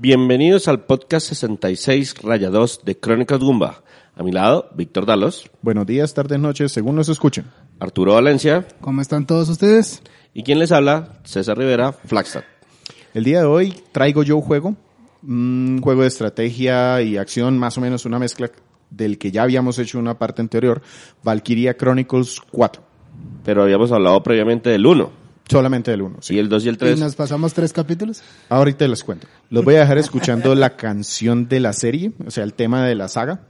Bienvenidos al podcast 66 Raya 2 de Crónicas Gumba. A mi lado, Víctor Dalos, Buenos días, tardes, noches, según nos escuchen. Arturo Valencia ¿Cómo están todos ustedes? y quien les habla, César Rivera, Flagstad. El día de hoy traigo yo un juego, un juego de estrategia y acción, más o menos una mezcla del que ya habíamos hecho una parte anterior, Valkyria Chronicles 4. Pero habíamos hablado previamente del 1, Solamente del 1. y el 2 y el ¿Y 3. nos pasamos tres capítulos? Ahorita les cuento. Los voy a dejar escuchando la canción de la serie, o sea, el tema de la saga.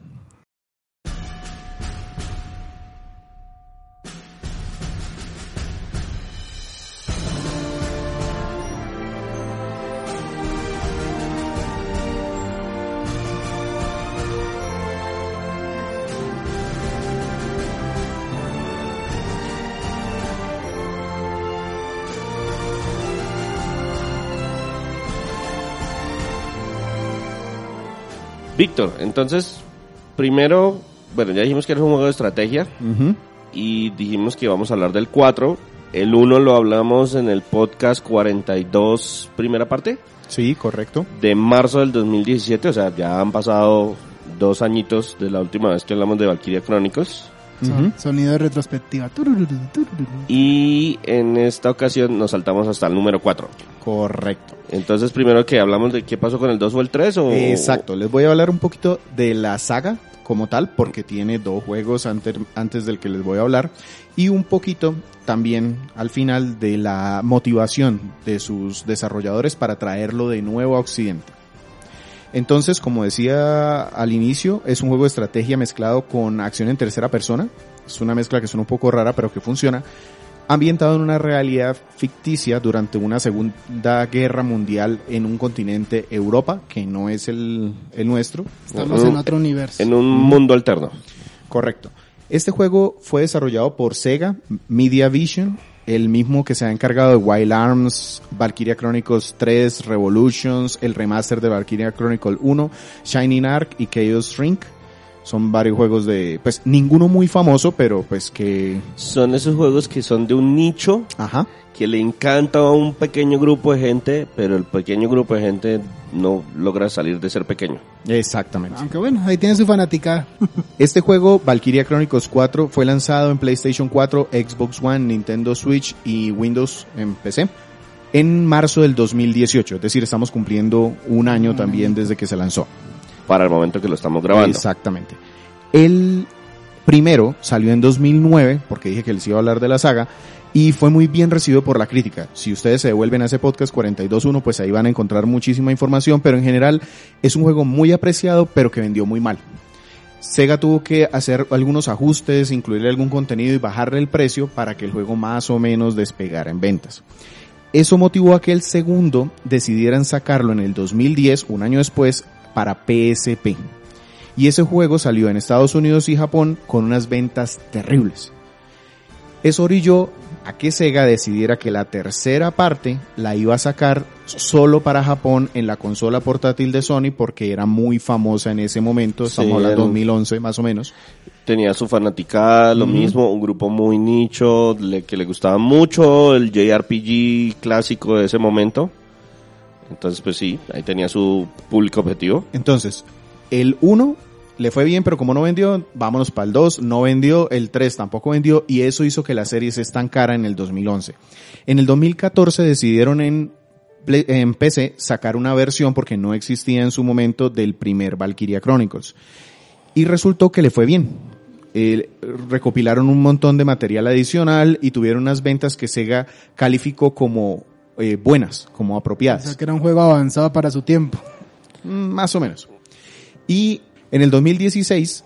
Víctor, entonces, primero, bueno, ya dijimos que era un juego de estrategia y dijimos que íbamos a hablar del 4. El 1 lo hablamos en el podcast 42, primera parte, Sí, correcto. de marzo del 2017, o sea, ya han pasado dos añitos de la última vez que hablamos de Valkyria Chronicles. Sonido de retrospectiva. Y en esta ocasión nos saltamos hasta el número 4. Correcto. Entonces, primero que hablamos de qué pasó con el 2 o el 3 o... Exacto, les voy a hablar un poquito de la saga como tal, porque tiene dos juegos ante- antes del que les voy a hablar, y un poquito también al final de la motivación de sus desarrolladores para traerlo de nuevo a Occidente. Entonces, como decía al inicio, es un juego de estrategia mezclado con acción en tercera persona. Es una mezcla que suena un poco rara, pero que funciona. Ambientado en una realidad ficticia durante una segunda guerra mundial en un continente Europa, que no es el, el nuestro. Estamos en otro universo. En un mundo alterno. Correcto. Este juego fue desarrollado por Sega Media Vision, el mismo que se ha encargado de Wild Arms, Valkyria Chronicles 3, Revolutions, el remaster de Valkyria Chronicle 1, Shining Ark y Chaos Shrink. Son varios juegos de, pues ninguno muy famoso, pero pues que, Son esos juegos que son de un nicho ajá, que le encanta a un pequeño grupo de gente, pero el pequeño grupo de gente no logra salir de ser pequeño. exactamente. Aunque bueno, ahí tiene su fanática. Este juego, Valkyria Chronicles 4, fue lanzado en PlayStation 4, Xbox One, Nintendo Switch y Windows en PC en marzo del 2018. Es decir, estamos cumpliendo un año también desde que se lanzó. Para el momento que lo estamos grabando. Exactamente. El primero salió en 2009, porque dije que les iba a hablar de la saga, y fue muy bien recibido por la crítica. Si ustedes se devuelven a ese podcast 42.1, pues ahí van a encontrar muchísima información, pero en general es un juego muy apreciado, pero que vendió muy mal. Sega tuvo que hacer algunos ajustes, incluirle algún contenido y bajarle el precio para que el juego más o menos despegara en ventas. Eso motivó a que el segundo decidieran sacarlo en el 2010, un año después, para PSP. Y ese juego salió en Estados Unidos y Japón con unas ventas terribles. Eso orilló a que Sega decidiera que la tercera parte la iba a sacar solo para Japón en la consola portátil de Sony porque era muy famosa en ese momento, estamos Sí, hablando de 2011 más o menos. Tenía su fanaticada, lo mismo, un grupo muy nicho, le- que le gustaba mucho el JRPG clásico de ese momento. Entonces, pues sí, ahí tenía su público objetivo. Entonces, el 1 le fue bien, pero como no vendió, vámonos para el 2, no vendió, el 3 tampoco vendió y eso hizo que la serie se estancara en el 2011. En el 2014 decidieron en, PC sacar una versión porque no existía en su momento del primer Valkyria Chronicles. Y resultó que le fue bien. Recopilaron un montón de material adicional y tuvieron unas ventas que Sega calificó como eh, buenas, como O apropiadas. sea que era un juego avanzado para su tiempo. Mm, Más o menos. Y en el 2016,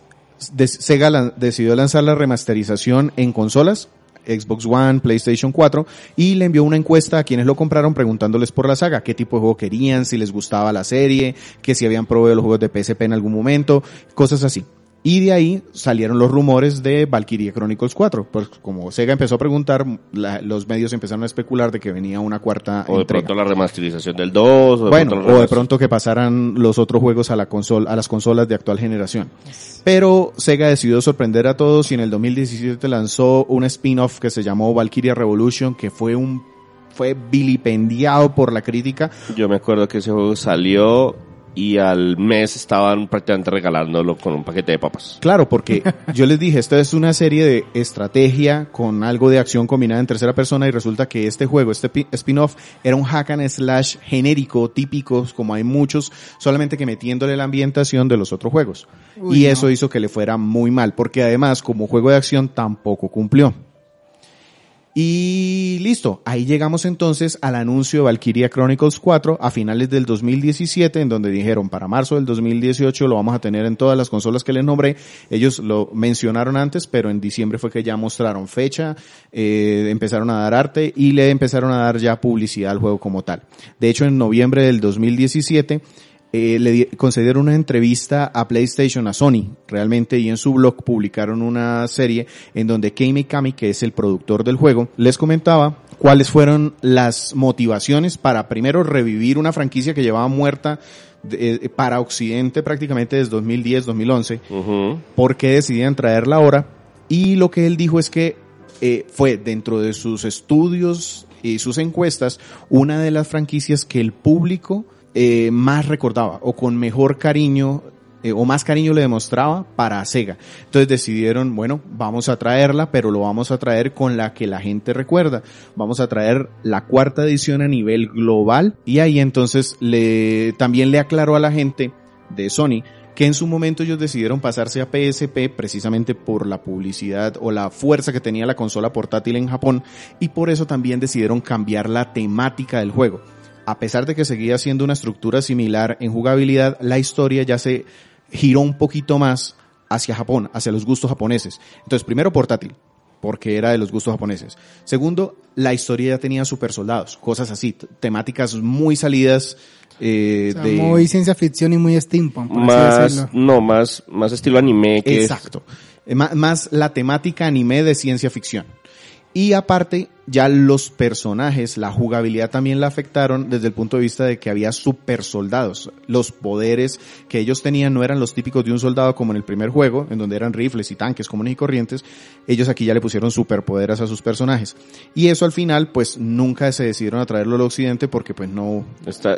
des- Sega lan- decidió lanzar la remasterización en consolas, Xbox One, PlayStation 4, y le envió una encuesta a quienes lo compraron preguntándoles por la saga, qué tipo de juego querían, si les gustaba la serie, que si habían probado los juegos de PSP en algún momento, cosas así. Y de ahí salieron los rumores de Valkyria Chronicles 4. Pues como Sega empezó a preguntar, la- los medios empezaron a especular de que venía una cuarta O de entrega. pronto la remasterización del 2. O de Bueno, pronto o de pronto que pasaran los otros juegos a la consola, a las consolas de actual generación. Pero Sega decidió sorprender a todos y en el 2017 lanzó un spin-off que se llamó Valkyria Revolution, que fue un fue vilipendiado por la crítica. Yo me acuerdo que ese juego salió y al mes estaban prácticamente regalándolo con un paquete de papas. Claro, porque yo les dije, esta es una serie de estrategia con algo de acción combinada en tercera persona y resulta que este juego, este pi- spin-off, era un hack and slash genérico, típico, como hay muchos, solamente que metiéndole la ambientación de los otros juegos. Uy, y no. eso hizo que le fuera muy mal, porque además como juego de acción tampoco cumplió. Y listo, ahí llegamos entonces al anuncio de Valkyria Chronicles 4 a finales del 2017, en donde dijeron para marzo del 2018 lo vamos a tener en todas las consolas que les nombré. Ellos lo mencionaron antes, pero en diciembre fue que ya mostraron fecha, eh, empezaron a dar arte y le empezaron a dar ya publicidad al juego como tal. De hecho, en noviembre del 2017 eh, le di- concedieron una entrevista a PlayStation, a Sony, realmente, y en su blog publicaron una serie en donde Kei Mikami, que es el productor del juego, les comentaba cuáles fueron las motivaciones para primero revivir una franquicia que llevaba muerta de- eh, para Occidente prácticamente desde 2010-2011, Ujú. por qué decidían traerla ahora. Y lo que él dijo es que eh, fue dentro de sus estudios y sus encuestas una de las franquicias que el público eh, más recordaba o con mejor cariño eh, o más cariño le demostraba para Sega. Entonces decidieron, bueno, vamos a traerla, pero lo vamos a traer con la que la gente recuerda. Vamos a traer la cuarta edición a nivel global y ahí entonces le también le aclaró a la gente de Sony que en su momento ellos decidieron pasarse a PSP precisamente por la publicidad o la fuerza que tenía la consola portátil en Japón y por eso también decidieron cambiar la temática del juego. A pesar de que seguía siendo una estructura similar en jugabilidad, la historia ya se giró un poquito más hacia Japón, hacia los gustos japoneses. Entonces, primero portátil, porque era de los gustos japoneses. Segundo, la historia ya tenía super soldados, cosas así, temáticas muy salidas eh, O sea, de... Muy ciencia ficción y muy steampunk, por así Más, decirlo. no, más, más estilo anime que Exacto. Eh, Más la temática anime de ciencia ficción. Y aparte, ya los personajes, la jugabilidad también la afectaron desde el punto de vista de que había super soldados. Los poderes que ellos tenían no eran los típicos de un soldado como en el primer juego, en donde eran rifles y tanques comunes y corrientes. Ellos aquí ya le pusieron superpoderes a sus personajes. Y eso al final, pues nunca se decidieron a traerlo al occidente porque pues no,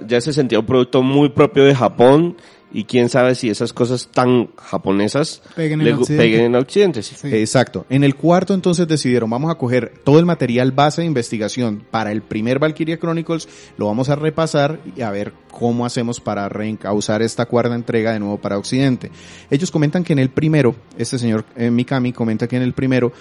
ya se sentía un producto muy propio de Japón y quién sabe si esas cosas tan japonesas Peguen en le Occidente. peguen en Occidente. sí. Sí. Exacto. En el cuarto entonces decidieron, vamos a coger todo el material base de investigación para el primer Valkyria Chronicles, lo vamos a repasar y a ver cómo hacemos para reencauzar esta cuarta entrega de nuevo para Occidente. Ellos comentan que en el primero, este señor eh, Mikami comenta que en el primero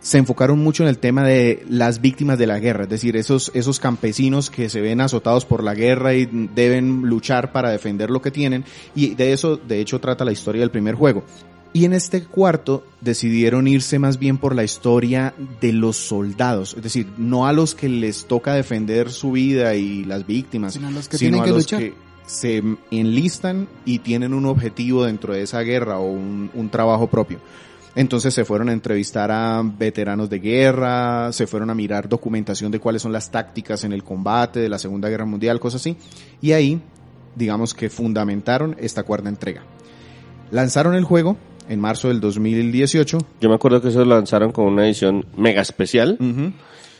se enfocaron mucho en el tema de las víctimas de la guerra, es decir, esos, esos campesinos que se ven azotados por la guerra y deben luchar para defender lo que tienen, y de eso, de hecho, trata la historia del primer juego. Y en este cuarto decidieron irse más bien por la historia de los soldados, es decir, no a los que les toca defender su vida y las víctimas, Sino a los que sino tienen a que los luchar. que se enlistan y tienen un objetivo dentro de esa guerra o un, un trabajo propio. Entonces se fueron a entrevistar a veteranos de guerra, se fueron a mirar documentación de cuáles son las tácticas en el combate de la Segunda Guerra Mundial, cosas así. Y ahí, digamos que fundamentaron esta cuarta entrega. Lanzaron el juego en marzo del 2018. Yo me acuerdo que eso lo lanzaron con una edición mega especial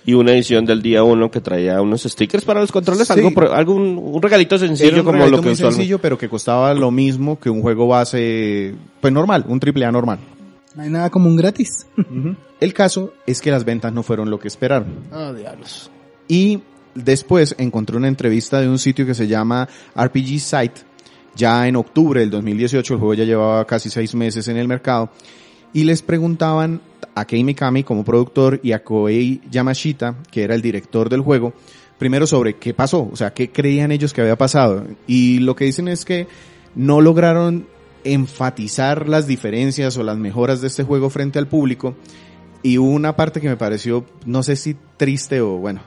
y una edición del día uno que traía unos stickers para los controles, Sí. algo, algún un regalito sencillo Era un como regalito lo que muy sencillo, pero que costaba lo mismo que un juego base, pues normal, un triple A normal. No hay nada como un gratis. El caso es que las ventas no fueron lo que esperaron. Oh, diablos. Y después encontré una entrevista de un sitio que se llama RPG Site, ya en octubre del 2018, el juego ya llevaba casi seis meses en el mercado, y les preguntaban a Kei Mikami como productor y a Koei Yamashita, que era el director del juego, primero sobre qué pasó, o sea, qué creían ellos que había pasado. Y lo que dicen es que no lograron enfatizar las diferencias o las mejoras de este juego frente al público. Y hubo una parte que me pareció, no sé si triste o bueno,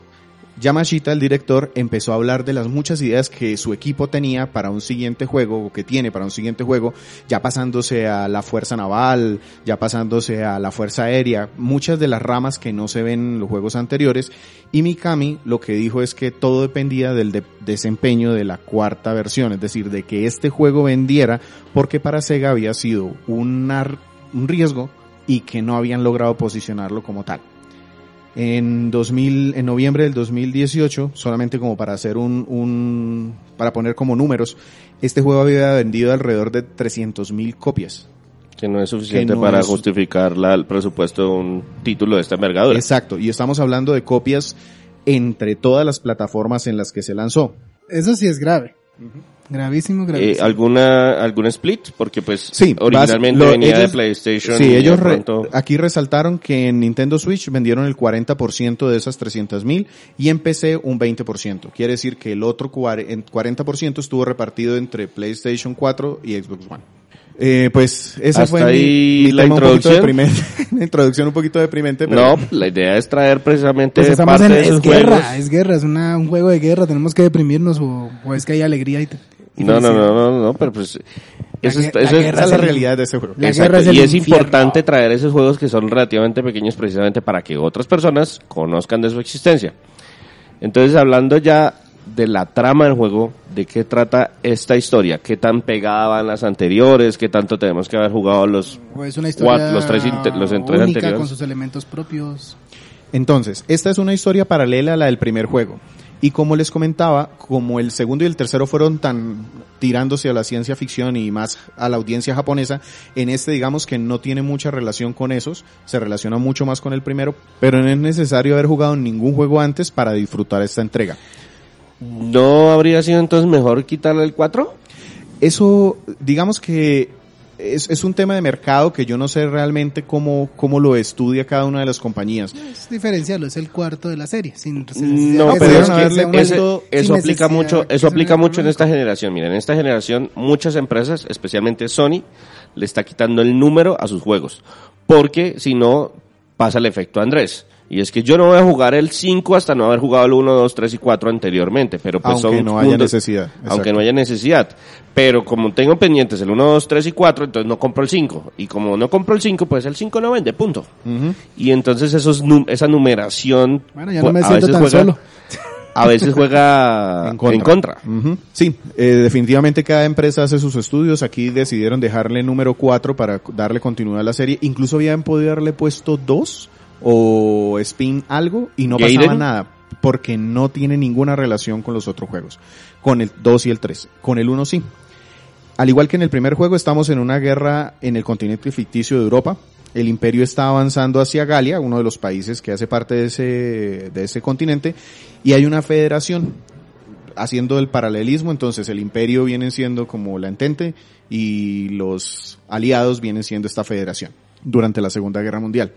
Yamashita, el director, empezó a hablar de las muchas ideas que su equipo tenía para un siguiente juego, o que tiene para un siguiente juego, ya pasándose a la fuerza naval, ya pasándose a la fuerza aérea, muchas de las ramas que no se ven en los juegos anteriores. Y Mikami lo que dijo es que todo dependía del de- desempeño de la cuarta versión, es decir, de que este juego vendiera, porque para Sega había sido un riesgo y que no habían logrado posicionarlo como tal. En 2000, en noviembre del 2018, solamente como para hacer un, un para poner como números, este juego había vendido alrededor de 300.000 copias. Que no es suficiente no para es- justificar la- el presupuesto de un título de esta envergadura. Exacto, y estamos hablando de copias entre todas las plataformas en las que se lanzó. Eso sí es grave. Gravísimo, Eh, gravísimo. ¿Alguna algún split? Porque pues Sí, originalmente vas- lo- venía de ellos- PlayStation. Sí, de ellos re- aquí resaltaron que en Nintendo Switch vendieron el 40% de esas 300.000 y en PC un 20%. Quiere decir que el otro cuare- en 40% estuvo repartido entre PlayStation 4 y Xbox One. Eh, pues esa Hasta fue mi- ahí mi, la tema un poquito introducción. deprimente. Una introducción un poquito deprimente, pero No, la idea es traer precisamente Pues estamos parte en, de es esos guerra, juegos. es guerra, es una, un juego de guerra, tenemos que deprimirnos o, o es que hay alegría y, y No, no, no, no, no, pero pues La eso, es- la eso es- guerra esa es la realidad de ese juego. La Exacto, es y es infierno. importante traer esos juegos que son relativamente pequeños precisamente para que otras personas conozcan de su existencia. Entonces, hablando ya de la trama del juego, de qué trata esta historia, qué tan pegada van las anteriores, qué tanto tenemos que haber jugado los... O es una historia Cuatro- los tres inter- los tres única anteriores. con sus elementos propios. Entonces, esta es una historia paralela a la del primer juego. Y como les comentaba, como el segundo y el tercero fueron tan tirándose a la ciencia ficción y más a la audiencia japonesa, en este digamos que no tiene mucha relación con esos, se relaciona mucho más con el primero, pero no es necesario haber jugado ningún juego antes para disfrutar esta entrega. ¿No habría sido entonces mejor quitarle el 4? Eso, digamos que es, es un tema de mercado que yo no sé realmente cómo, cómo lo estudia cada una de las compañías. Es diferenciarlo, es el cuarto de la serie. Sin, No, pero es que ese- eso aplica mucho, eso aplica mucho en esta generación. Miren, en esta generación muchas empresas, especialmente Sony, le está quitando el número a sus juegos. Porque si no, pasa el efecto Andrés. Y es que yo no voy a jugar el 5 hasta no haber jugado el 1, 2, 3 y 4 anteriormente. Pero pues Aunque son no haya puntos- necesidad, Aunque exacto. no haya necesidad. Pero como tengo pendientes el 1, 2, 3 y 4, entonces no compro el 5. Y como no compro el 5, pues el 5 no vende, punto. Y entonces esos esa numeración Bueno, ya pues, no me a siento veces tan juega- solo. a veces juega en contra. Ujú. Sí, eh, definitivamente cada empresa hace sus estudios. Aquí decidieron dejarle número 4 para darle continuidad a la serie. Incluso habían podido haberle puesto 2 o spin algo y no Gaiden. pasaba nada. Porque no tiene ninguna relación con los otros juegos. Con el 2 y el 3. Con el 1 sí. Al igual que en el primer juego, estamos en una guerra en el continente ficticio de Europa. El imperio está avanzando hacia Galia, uno de los países que hace parte de ese, de ese continente, y hay una federación haciendo el paralelismo, entonces el imperio viene siendo como la entente y los aliados vienen siendo esta federación durante la Segunda Guerra Mundial.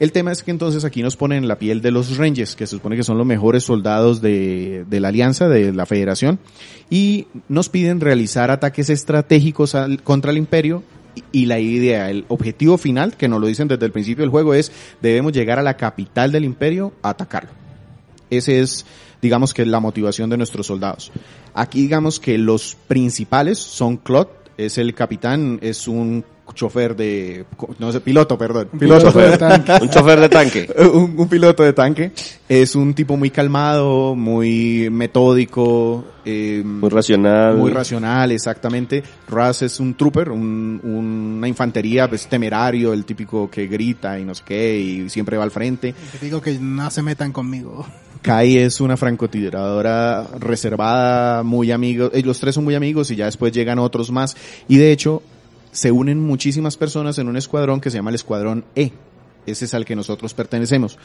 El tema es que entonces aquí nos ponen en la piel de los Rangers, que se supone que son los mejores soldados de, la alianza, de la federación, y nos piden realizar ataques estratégicos contra el imperio y- y la idea, el objetivo final, que nos lo dicen desde el principio del juego, es debemos llegar a la capital del imperio a atacarlo. Ese es, digamos que la motivación de nuestros soldados. Aquí digamos que los principales son Claude, es el capitán, es un chofer de, no sé, piloto, perdón, piloto, Piloto de tanque. Un chofer de tanque. un, un piloto de tanque. Es un tipo muy calmado, muy metódico, eh, Muy racional. muy racional, exactamente. Raz es un trooper, un- una infantería pues, temerario, el típico que grita y no sé qué, y siempre va al frente. Te digo que no se metan conmigo. Kai es una francotiradora reservada, muy amigos, eh, los tres son muy amigos y ya después llegan otros más. Y de hecho, se unen muchísimas personas en un escuadrón que se llama el Escuadrón E. Ese es al que nosotros pertenecemos.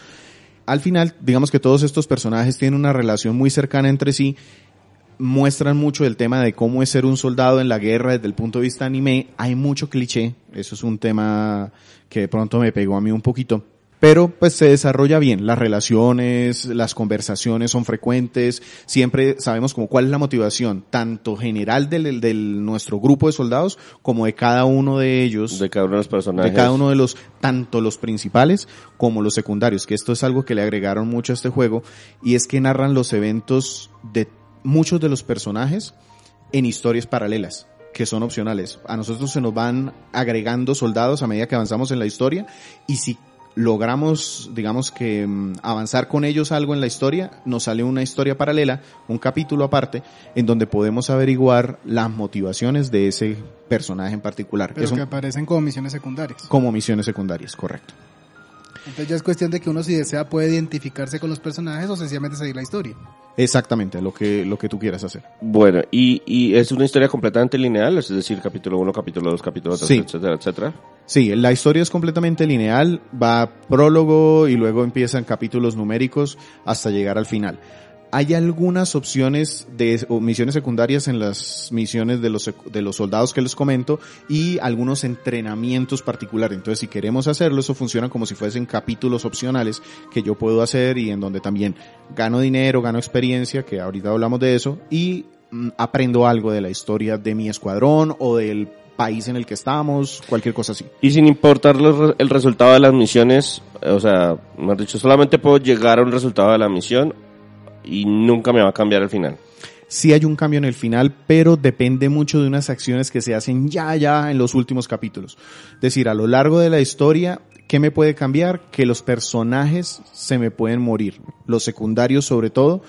Al final, digamos que todos estos personajes tienen una relación muy cercana entre sí, muestran mucho el tema de cómo es ser un soldado en la guerra desde el punto de vista anime. Hay mucho cliché, eso es un tema que de pronto me pegó a mí un poquito. Pero pues se desarrolla bien, las relaciones, las conversaciones son frecuentes, siempre sabemos como cuál es la motivación, tanto general del, del nuestro grupo de soldados como de cada uno de ellos De cada uno de los personajes. de cada uno de los, tanto los principales como los secundarios, que esto es algo que le agregaron mucho a este juego, y es que narran los eventos de muchos de los personajes en historias paralelas que son opcionales. A nosotros se nos van agregando soldados a medida que avanzamos en la historia y si logramos, digamos que mm, avanzar con ellos algo en la historia, nos sale una historia paralela, un capítulo aparte, en donde podemos averiguar las motivaciones de ese personaje en particular. Pero Es un- que aparecen como misiones secundarias. como misiones secundarias, correcto. Entonces ya es cuestión de que uno si desea puede identificarse con los personajes o sencillamente seguir la historia. Exactamente, lo que, lo que tú quieras hacer. Bueno, y, y es una historia completamente lineal, es decir, capítulo 1, capítulo 2, capítulo 3, Sí. etcétera, etcétera. Sí, la historia es completamente lineal, va prólogo y luego empiezan capítulos numéricos hasta llegar al final. Hay algunas opciones de misiones secundarias en las misiones de los, de los soldados que les comento y algunos entrenamientos particulares. Entonces, si queremos hacerlo, eso funciona como si fuesen capítulos opcionales que yo puedo hacer y en donde también gano dinero, gano experiencia, que ahorita hablamos de eso, y mm, aprendo algo de la historia de mi escuadrón o del país en el que estamos, cualquier cosa así. Y sin importar el resultado de las misiones, eh, o sea, mejor dicho, solamente puedo llegar a un resultado de la misión y nunca me va a cambiar el final. Sí hay un cambio en el final, pero depende mucho de unas acciones que se hacen ya, ya en los últimos capítulos. Es decir, a lo largo de la historia, ¿qué me puede cambiar? Que los personajes se me pueden morir. Los secundarios, sobre todo,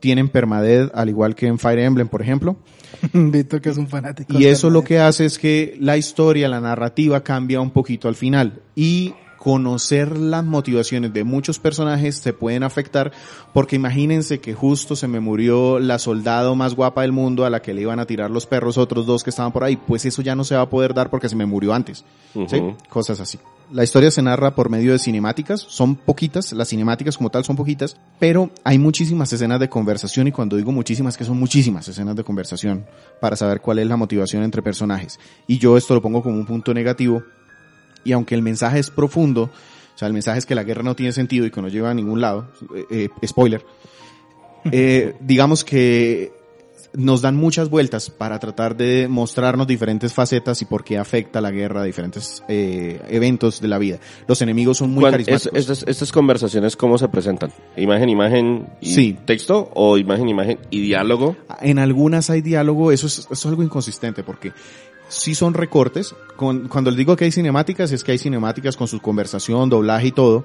tienen permadez, al igual que en Fire Emblem, por ejemplo. Víctor que es un fanático. Y eso lo que hace es que la historia, la narrativa cambia un poquito al final. Y conocer las motivaciones de muchos personajes se pueden afectar porque imagínense que justo se me murió la soldado más guapa del mundo a la que le iban a tirar los perros otros dos que estaban por ahí, pues eso ya no se va a poder dar porque se me murió antes. ¿sí? Cosas así. La historia se narra por medio de cinemáticas, son poquitas, las cinemáticas como tal son poquitas, pero hay muchísimas escenas de conversación y cuando digo muchísimas, que son muchísimas escenas de conversación para saber cuál es la motivación entre personajes. Y yo esto lo pongo como un punto negativo y aunque el mensaje es profundo, o sea, el mensaje es que la guerra no tiene sentido y que no lleva a ningún lado, eh, eh, spoiler, eh, digamos que nos dan muchas vueltas para tratar de mostrarnos diferentes facetas y por qué afecta la guerra a diferentes eh, eventos de la vida. Los enemigos son muy ¿Cuál- carismáticos. es- estas, estas conversaciones, ¿cómo se presentan? ¿Imagen, imagen y Sí. texto? ¿O imagen, imagen y diálogo? En algunas hay diálogo, eso es, eso es algo inconsistente porque sí son recortes. Con- cuando les digo que hay cinemáticas, es que hay cinemáticas con su conversación, doblaje y todo.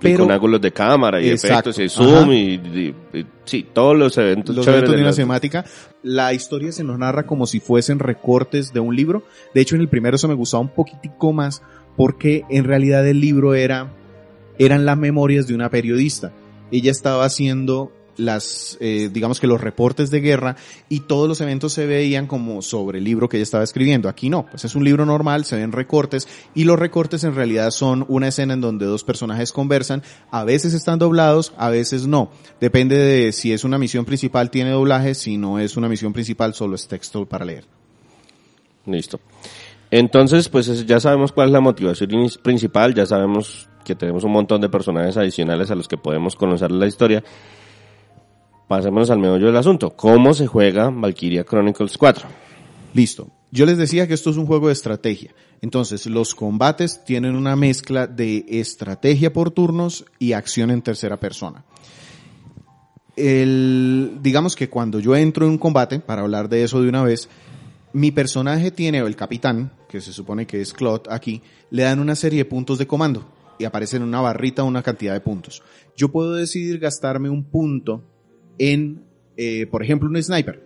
Y con ángulos de cámara y Exacto, efectos y zoom y, y- y- sí, todos los eventos los chéveres eventos de de una las- cinemática, la historia se nos narra como si fuesen recortes de un libro. De hecho, en el primero eso me gustaba un poquitico más porque en realidad el libro era, eran las memorias de una periodista. Ella estaba haciendo las, eh, digamos que los reportes de guerra y todos los eventos se veían como sobre el libro que ella estaba escribiendo. Aquí no, pues es un libro normal, se ven recortes y los recortes en realidad son una escena en donde dos personajes conversan, a veces están doblados, a veces no. Depende de si es una misión principal tiene doblaje, si no es una misión principal solo es texto para leer. Listo. Entonces, pues es- ya sabemos cuál es la motivación principal, ya sabemos que tenemos un montón de personajes adicionales a los que podemos conocer la historia. Pasémonos al meollo del asunto. ¿Cómo se juega Valkyria Chronicles 4? Listo. Yo les decía que esto es un juego de estrategia. Entonces, los combates tienen una mezcla de estrategia por turnos y acción en tercera persona. El, digamos que cuando yo entro en un combate, para hablar de eso de una vez, mi personaje tiene, o el capitán, que se supone que es Claude aquí, le dan una serie de puntos de comando y aparece en una barrita una cantidad de puntos. Yo puedo decidir gastarme un punto en, eh, por ejemplo, un sniper.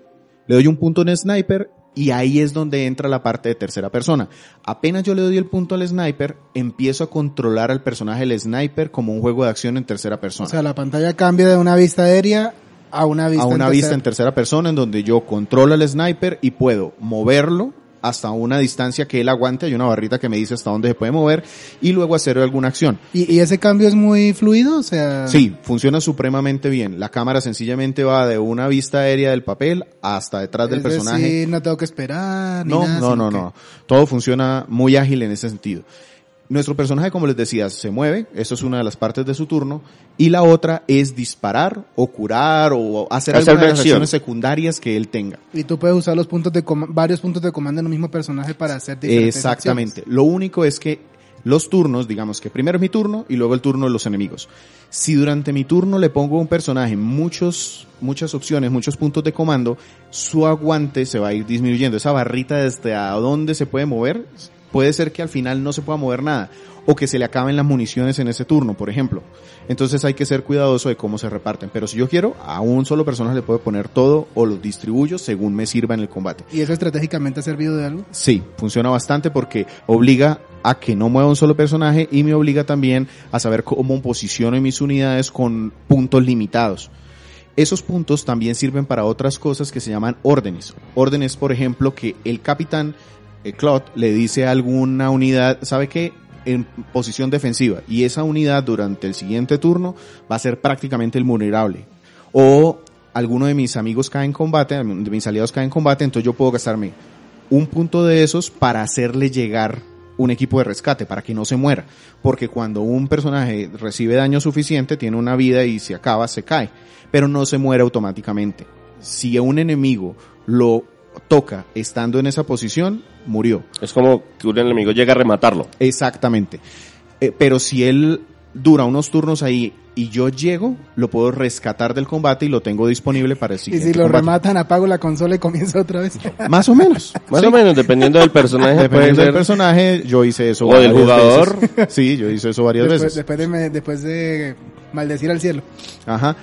Le doy un punto en sniper y ahí es donde entra la parte de tercera persona. Apenas yo le doy el punto al sniper, empiezo a controlar al personaje del sniper como un juego de acción en tercera persona O sea, la pantalla cambia de una vista aérea a una vista a una en vista tercera- en tercera persona en donde yo controlo al sniper y puedo moverlo hasta una distancia que él aguante, hay una barrita que me dice hasta dónde se puede mover y luego hacer alguna acción. ¿Y, y ese cambio es muy fluido? O sea... Sí, funciona supremamente bien. La cámara sencillamente va de una vista aérea del papel hasta detrás del personaje. decir, no tengo que esperar. ni No, nada, no, no, que- no. Todo funciona muy ágil en ese sentido. Nuestro personaje, como les decía, se mueve, eso es una de las partes de su turno, y la otra es disparar o curar o hacer alguna de las acciones secundarias que él tenga. Y tú puedes usar los puntos de coma- varios puntos de comando en un mismo personaje para hacer diferentes Exactamente. Lo único es que los turnos, digamos que primero es mi turno y luego el turno de los enemigos. Si durante mi turno le pongo a un personaje muchos, muchas opciones, muchos puntos de comando, su aguante se va a ir disminuyendo. Esa barrita desde a dónde se puede mover, puede ser que al final no se pueda mover nada. O que se le acaben las municiones en ese turno, por ejemplo. Entonces hay que ser cuidadoso de cómo se reparten. Pero si yo quiero, a un solo personaje le puedo poner todo o los distribuyo según me sirva en el combate. ¿Y eso estratégicamente ha servido de algo? Sí, funciona bastante porque obliga a que no mueva un solo personaje y me obliga también a saber cómo posiciono mis unidades con puntos limitados. Esos puntos también sirven para otras cosas que se llaman órdenes. Órdenes, por ejemplo, que el capitán eh, Claude le dice a alguna unidad, ¿sabe qué? En posición defensiva. Y esa unidad durante el siguiente turno va a ser prácticamente vulnerable. O alguno de mis amigos cae en combate, de mis aliados cae en combate, entonces yo puedo gastarme un punto de esos para hacerle llegar un equipo de rescate, para que no se muera. Porque cuando un personaje recibe daño suficiente, tiene una vida y se acaba, se cae. Pero no se muere automáticamente. Si un enemigo lo toca estando en esa posición, murió. Es como que un enemigo llega a rematarlo. Exactamente. Eh, pero si él dura unos turnos ahí y yo llego, lo puedo rescatar del combate y lo tengo disponible para el Y siguiente si lo combate. rematan, apago la consola y comienzo otra vez. Más o menos. Más Sí. o menos, dependiendo del personaje. Dependiendo del ser- personaje, yo hice eso O del jugador. veces. Sí, yo hice eso varias Después, veces. después, de, me- después de maldecir al cielo. Ajá.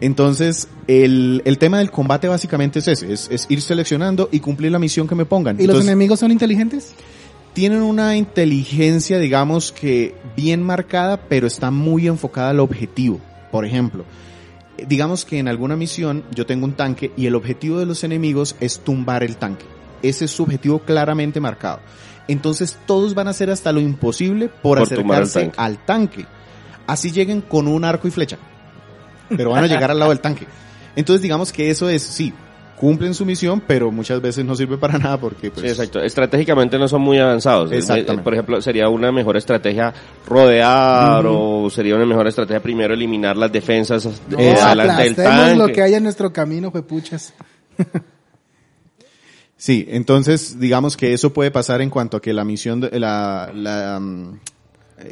Entonces, el, el tema del combate básicamente es ese, es, es ir seleccionando y cumplir la misión que me pongan. ¿Y los enemigos son inteligentes? Tienen una inteligencia, digamos que bien marcada, pero está muy enfocada al objetivo. Por ejemplo, digamos que en alguna misión yo tengo un tanque y el objetivo de los enemigos es tumbar el tanque. Ese es su objetivo claramente marcado. Entonces todos van a hacer hasta lo imposible por, acercarse tanque. al tanque. Así lleguen con un arco y flecha. Pero van a llegar al lado del tanque. Entonces digamos que eso es, sí, cumplen su misión, pero muchas veces no sirve para nada porque pues, Sí, exacto. Estratégicamente no son muy avanzados. Es- Exactamente. Por ejemplo, sería una mejor estrategia rodear o sería una mejor estrategia primero eliminar las defensas de No, adelante del tanque. lo que haya en nuestro camino, puchas. Sí, entonces digamos que eso puede pasar en cuanto a que la misión, de, la, la mm,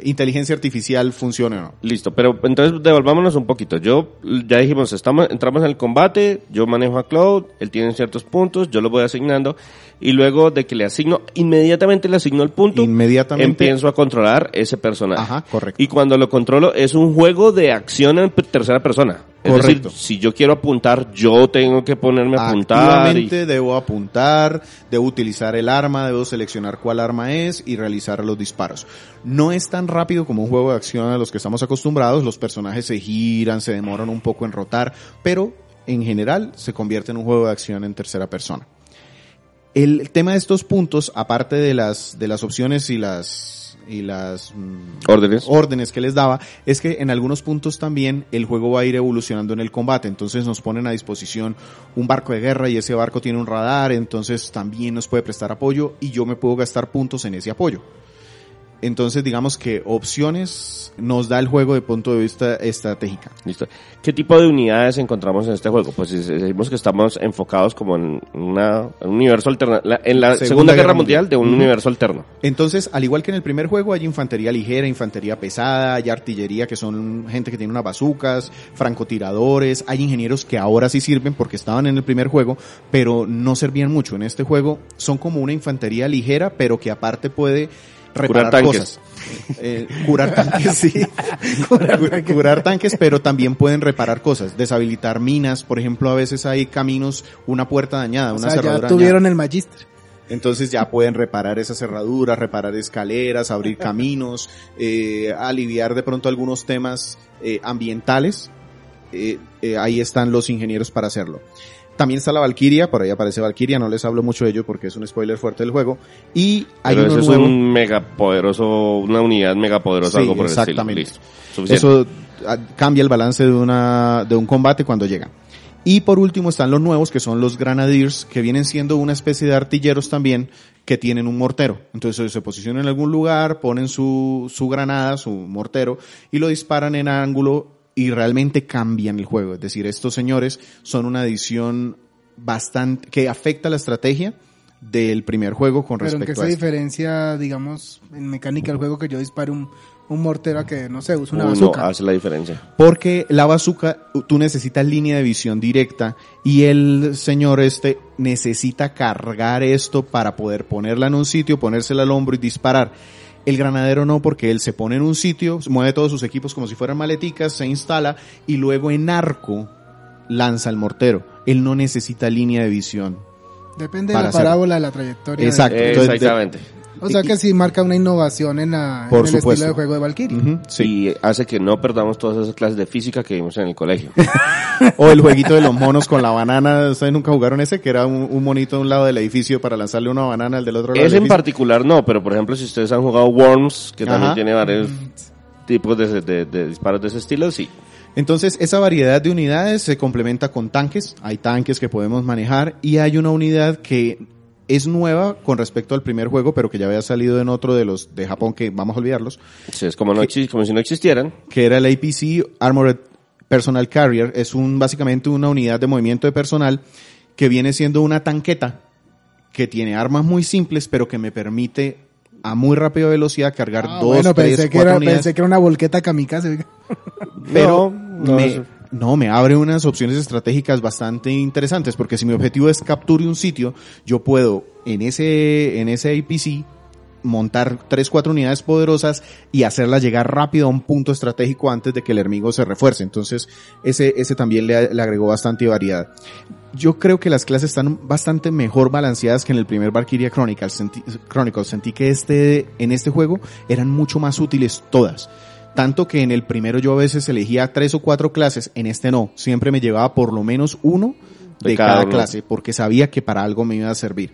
inteligencia artificial funcione o no. Listo, pero entonces devolvámonos un poquito. Yo, ya dijimos, estamos, entramos en el combate, yo manejo a Cloud, él tiene ciertos puntos, yo los voy asignando, y luego de que le asigno, inmediatamente le asigno el punto, Inmediatamente. empiezo a controlar ese personaje. Ajá, correcto. Y cuando lo controlo, es un juego de acción en tercera persona. Es Correcto. decir, si yo quiero apuntar, yo tengo que ponerme a apuntar. y- debo apuntar, debo utilizar el arma, debo seleccionar cuál arma es y realizar los disparos. No es tan rápido como un juego de acción a los que estamos acostumbrados, los personajes se giran, se demoran un poco en rotar, pero en general se convierte en un juego de acción en tercera persona. El tema de estos puntos, aparte de las, de las opciones y las, y las mm, Órdenes. órdenes que les daba, es que en algunos puntos también el juego va a ir evolucionando en el combate. Entonces nos ponen a disposición un barco de guerra y ese barco tiene un radar, entonces también nos puede prestar apoyo y yo me puedo gastar puntos en ese apoyo. Entonces digamos que opciones nos da el juego de punto de vista estratégica. Listo. ¿Qué tipo de unidades encontramos en este juego? Pues decimos que estamos enfocados como en, una, en un universo alterno, en la Segunda, Guerra, Mundial, de un universo alterno. Entonces, al igual que en el primer juego, hay infantería ligera, infantería pesada, hay artillería que son gente que tiene unas bazucas, francotiradores, hay ingenieros que ahora sí sirven porque estaban en el primer juego, pero no servían mucho. En este juego son como una infantería ligera, pero que aparte puede reparar tanques. cosas. Eh, curar tanques, sí. curar, curar tanques, pero también pueden reparar cosas, deshabilitar minas. Por ejemplo, a veces hay caminos, una puerta dañada, O una sea, ya cerradura tuvieron dañada. el Magister. Entonces ya pueden reparar esas cerraduras, reparar escaleras, abrir caminos, eh, aliviar de pronto algunos temas eh, ambientales. Eh, eh, ahí están los ingenieros para hacerlo. También está la Valkyria, por ahí aparece Valkyria, no les hablo mucho de ello porque es un spoiler fuerte del juego. Y hay Pero uno eso es un megapoderoso, una unidad megapoderosa, Sí, algo por el exactamente. estilo. Listo. Suficiente. Eso ah, cambia el balance de una de un combate cuando llega. Y por último están los nuevos que son los Grenadiers, que vienen siendo una especie de artilleros también que tienen un mortero. Entonces se posicionan en algún lugar, ponen su, su granada, su mortero, y lo disparan en ángulo y realmente cambian el juego. Es decir, estos señores son una edición bastante, que afecta la estrategia del primer juego con Pero en qué respecto se a este. diferencia, digamos, en mecánica del juego que yo dispare un, un mortero a que, no sé, use una bazooka. hace la diferencia. Porque la bazooka, tú necesitas línea de visión directa y el señor este necesita cargar esto para poder ponerla en un sitio, ponérsela al hombro y disparar. El granadero no, porque él se pone en un sitio, mueve todos sus equipos como si fueran maleticas, se instala y luego en arco lanza el mortero. Él no necesita línea de visión. Depende de para la parábola, de la trayectoria. Exacto. Entonces, de- Exactamente. O sea que sí marca una innovación en, la, Por en el supuesto. estilo de juego de Valkyrie. Sí. Y hace que no perdamos todas esas clases de física que vimos en el colegio. O el jueguito de los monos con la banana. ¿Ustedes nunca jugaron ese? Que era un, un monito de un lado del edificio para lanzarle una banana al del otro lado Ese del en particular no, pero por ejemplo si ustedes han jugado Worms, que también tiene varios tipos de, de- de disparos de ese estilo, sí. Entonces, esa variedad de unidades se complementa con tanques. Hay tanques que podemos manejar y hay una unidad que es nueva con respecto al primer juego, pero que ya había salido en otro de los de Japón que vamos a olvidarlos, Sí, es como, no exi- como si no existieran. que era el APC Armored Personal Carrier. Es un básicamente una unidad de movimiento de personal que viene siendo una tanqueta que tiene armas muy simples, pero que me permite a muy rápida velocidad cargar Ah, dos, bueno, tres, pensé que, era, unidades. pensé que era una volqueta kamikaze. pero No, no, me, no, me abre unas opciones estratégicas bastante interesantes, porque si mi objetivo es capture un sitio, yo puedo en ese, en ese APC montar tres, cuatro unidades poderosas y hacerlas llegar rápido a un punto estratégico antes de que el enemigo se refuerce. Entonces, ese, ese también le, agregó bastante variedad. Yo creo que las clases están bastante mejor balanceadas que en el primer Valkyria Chronicles. Sentí, Chronicles. Sentí que este, en este juego eran mucho más útiles todas. Tanto que en el primero yo a veces elegía tres o cuatro clases, en este no. Siempre me llevaba por lo menos uno de, De cada, clase, porque sabía que para algo me iba a servir.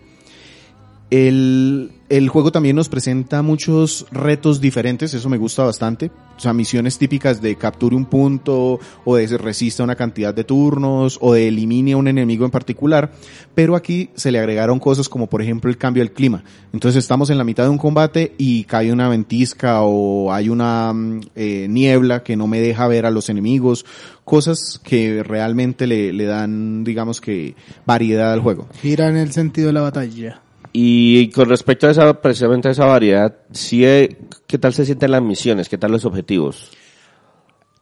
El, juego también nos presenta muchos retos diferentes, eso me gusta bastante. O sea, misiones típicas de capture un punto, o de resista una cantidad de turnos, o de elimine a un enemigo en particular. Pero aquí se le agregaron cosas como por ejemplo el cambio del clima. Entonces estamos en la mitad de un combate y cae una ventisca o hay una mm, eh, niebla que no me deja ver a los enemigos. Cosas que realmente le, le dan, digamos que, variedad al juego. Gira en el sentido de la batalla. Y con respecto a esa, precisamente a esa variedad, sí, eh, ¿qué tal se sienten las misiones? ¿Qué tal los objetivos?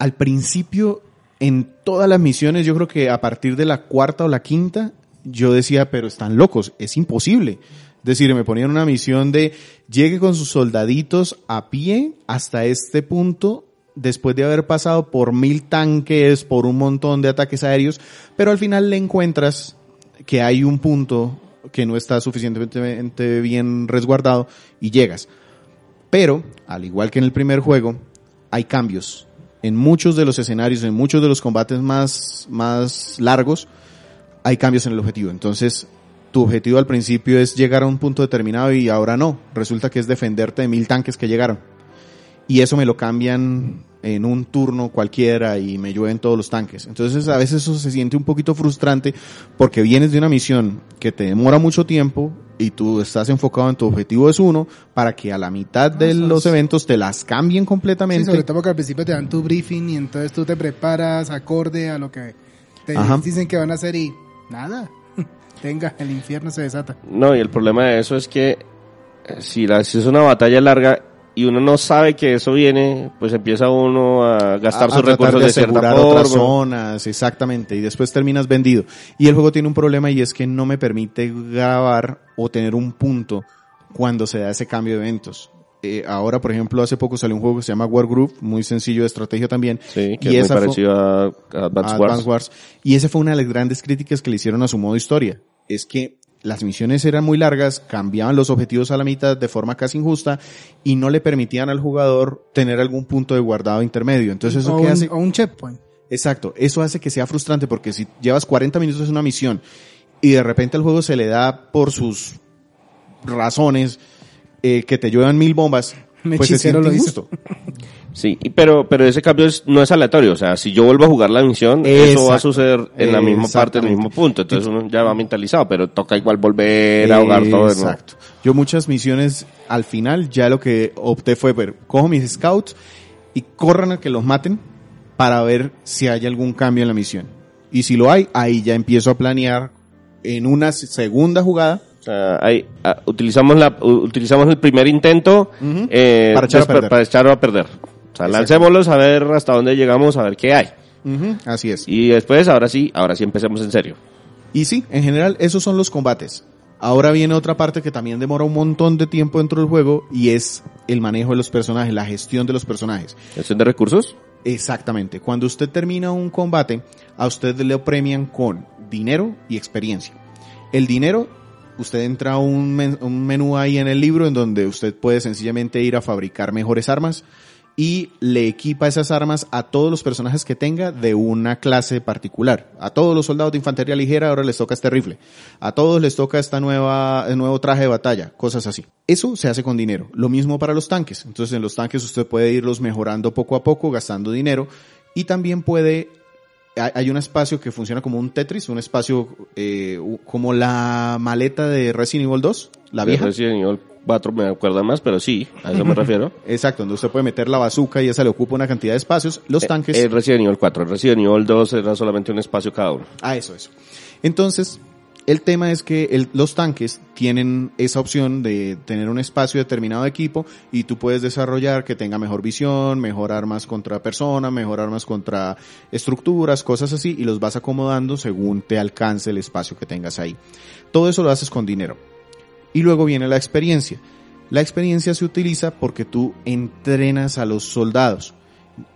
al principio, en todas las misiones, yo creo que a partir de la cuarta o la quinta, yo decía, pero están locos, es imposible. Es decir, me ponían una misión de llegue con sus soldaditos a pie hasta este punto, después de haber pasado por mil tanques, por un montón de ataques aéreos, pero al final le encuentras que hay un punto que no está suficientemente bien resguardado y llegas. Pero, al igual que en el primer juego, hay cambios. En muchos de los escenarios, en muchos de los combates más, más largos, hay cambios en el objetivo. Entonces, tu objetivo al principio es llegar a un punto determinado y ahora no. Resulta que es defenderte de mil tanques que llegaron. Y eso me lo cambian en un turno cualquiera y me llueven todos los tanques. Entonces a veces eso se siente un poquito frustrante porque vienes de una misión que te demora mucho tiempo y tú estás enfocado en tu objetivo es uno para que a la mitad de los eventos te las cambien Sí, completamente. sobre todo porque al principio te dan tu briefing y entonces tú te preparas acorde a lo que te Ajá. dicen que van a hacer y nada. Venga, el infierno se desata. No, y el problema de eso es que eh, si, la, si es una batalla larga y uno no sabe que eso viene, pues empieza uno a gastar a- sus recursos de de, cierta asegurar forma. otras zonas, exactamente, y después terminas vendido. Y el juego tiene un problema y es que no me permite grabar o tener un punto cuando se da ese cambio de eventos. Eh, ahora, por ejemplo, hace poco salió un juego que se llama War Group, muy sencillo de estrategia también. Sí, que y es muy parecido a, a a Advance Advance Wars. Wars. Y esa fue una de las grandes críticas que le hicieron a su modo historia. Es que las misiones eran muy largas, cambiaban los objetivos a la mitad de forma casi injusta y no le permitían al jugador tener algún punto de guardado intermedio. Entonces, ¿eso o, qué un, hace? o un checkpoint. Exacto, eso hace que sea frustrante porque si llevas 40 minutos en una misión y de repente el juego se le da por sus razones eh, que te lluevan mil bombas, Un pues se hechicero siente lo hizo. Sí, pero, pero ese cambio es- no es aleatorio. O sea, si yo vuelvo a jugar la misión, eso va a suceder en la misma parte, en el mismo punto. Entonces uno ya va mentalizado, pero toca igual volver a ahogar todo de nuevo. Exacto. Yo muchas misiones, al final, ya lo que opté fue ver, cojo mis scouts y corran a que los maten para ver si hay algún cambio en la misión. Y si lo hay, ahí ya empiezo a planear en una segunda jugada sea, ahí, ah, utilizamos la, utilizamos el primer intento eh, Para echar para echarlo a perder. Sea, lancémoslos a ver hasta dónde llegamos, a ver qué hay. Así es. Y después, ahora sí, ahora sí empecemos en serio. Y sí, en general, esos son los combates. Ahora viene otra parte que también demora un montón de tiempo dentro del juego y es el manejo de los personajes, la gestión de los personajes. ¿Gestión de recursos? Exactamente. Cuando usted termina un combate, a usted le premian con dinero y experiencia. El dinero, usted entra a un, men- un menú ahí en el libro en donde usted puede sencillamente ir a fabricar mejores armas y le equipa esas armas a todos los personajes que tenga de una clase particular. A todos los soldados de infantería ligera ahora les toca este rifle. A todos les toca esta nueva, el nuevo traje de batalla, cosas así. Eso se hace con dinero. Lo mismo para los tanques. Entonces en los tanques usted puede irlos mejorando poco a poco, gastando dinero y también puede hay un espacio que funciona como un Tetris, un espacio eh, como la maleta de Resident Evil 2, la De vieja. Resident Evil 4 me acuerda más, pero sí, a eso me refiero. Exacto, donde usted puede meter la bazooka y esa le ocupa una cantidad de espacios. Los tanques... El Resident Evil 4, el Resident Evil 2 era solamente un espacio cada uno. Ah, eso, eso. Entonces, el tema es que el- los tanques tienen esa opción de tener un espacio determinado de equipo y tú puedes desarrollar que tenga mejor visión, mejor armas contra persona, mejor armas contra estructuras, cosas así, y los vas acomodando según te alcance el espacio que tengas ahí. Todo eso lo haces con dinero. Y luego viene la experiencia. La experiencia se utiliza porque tú entrenas a los soldados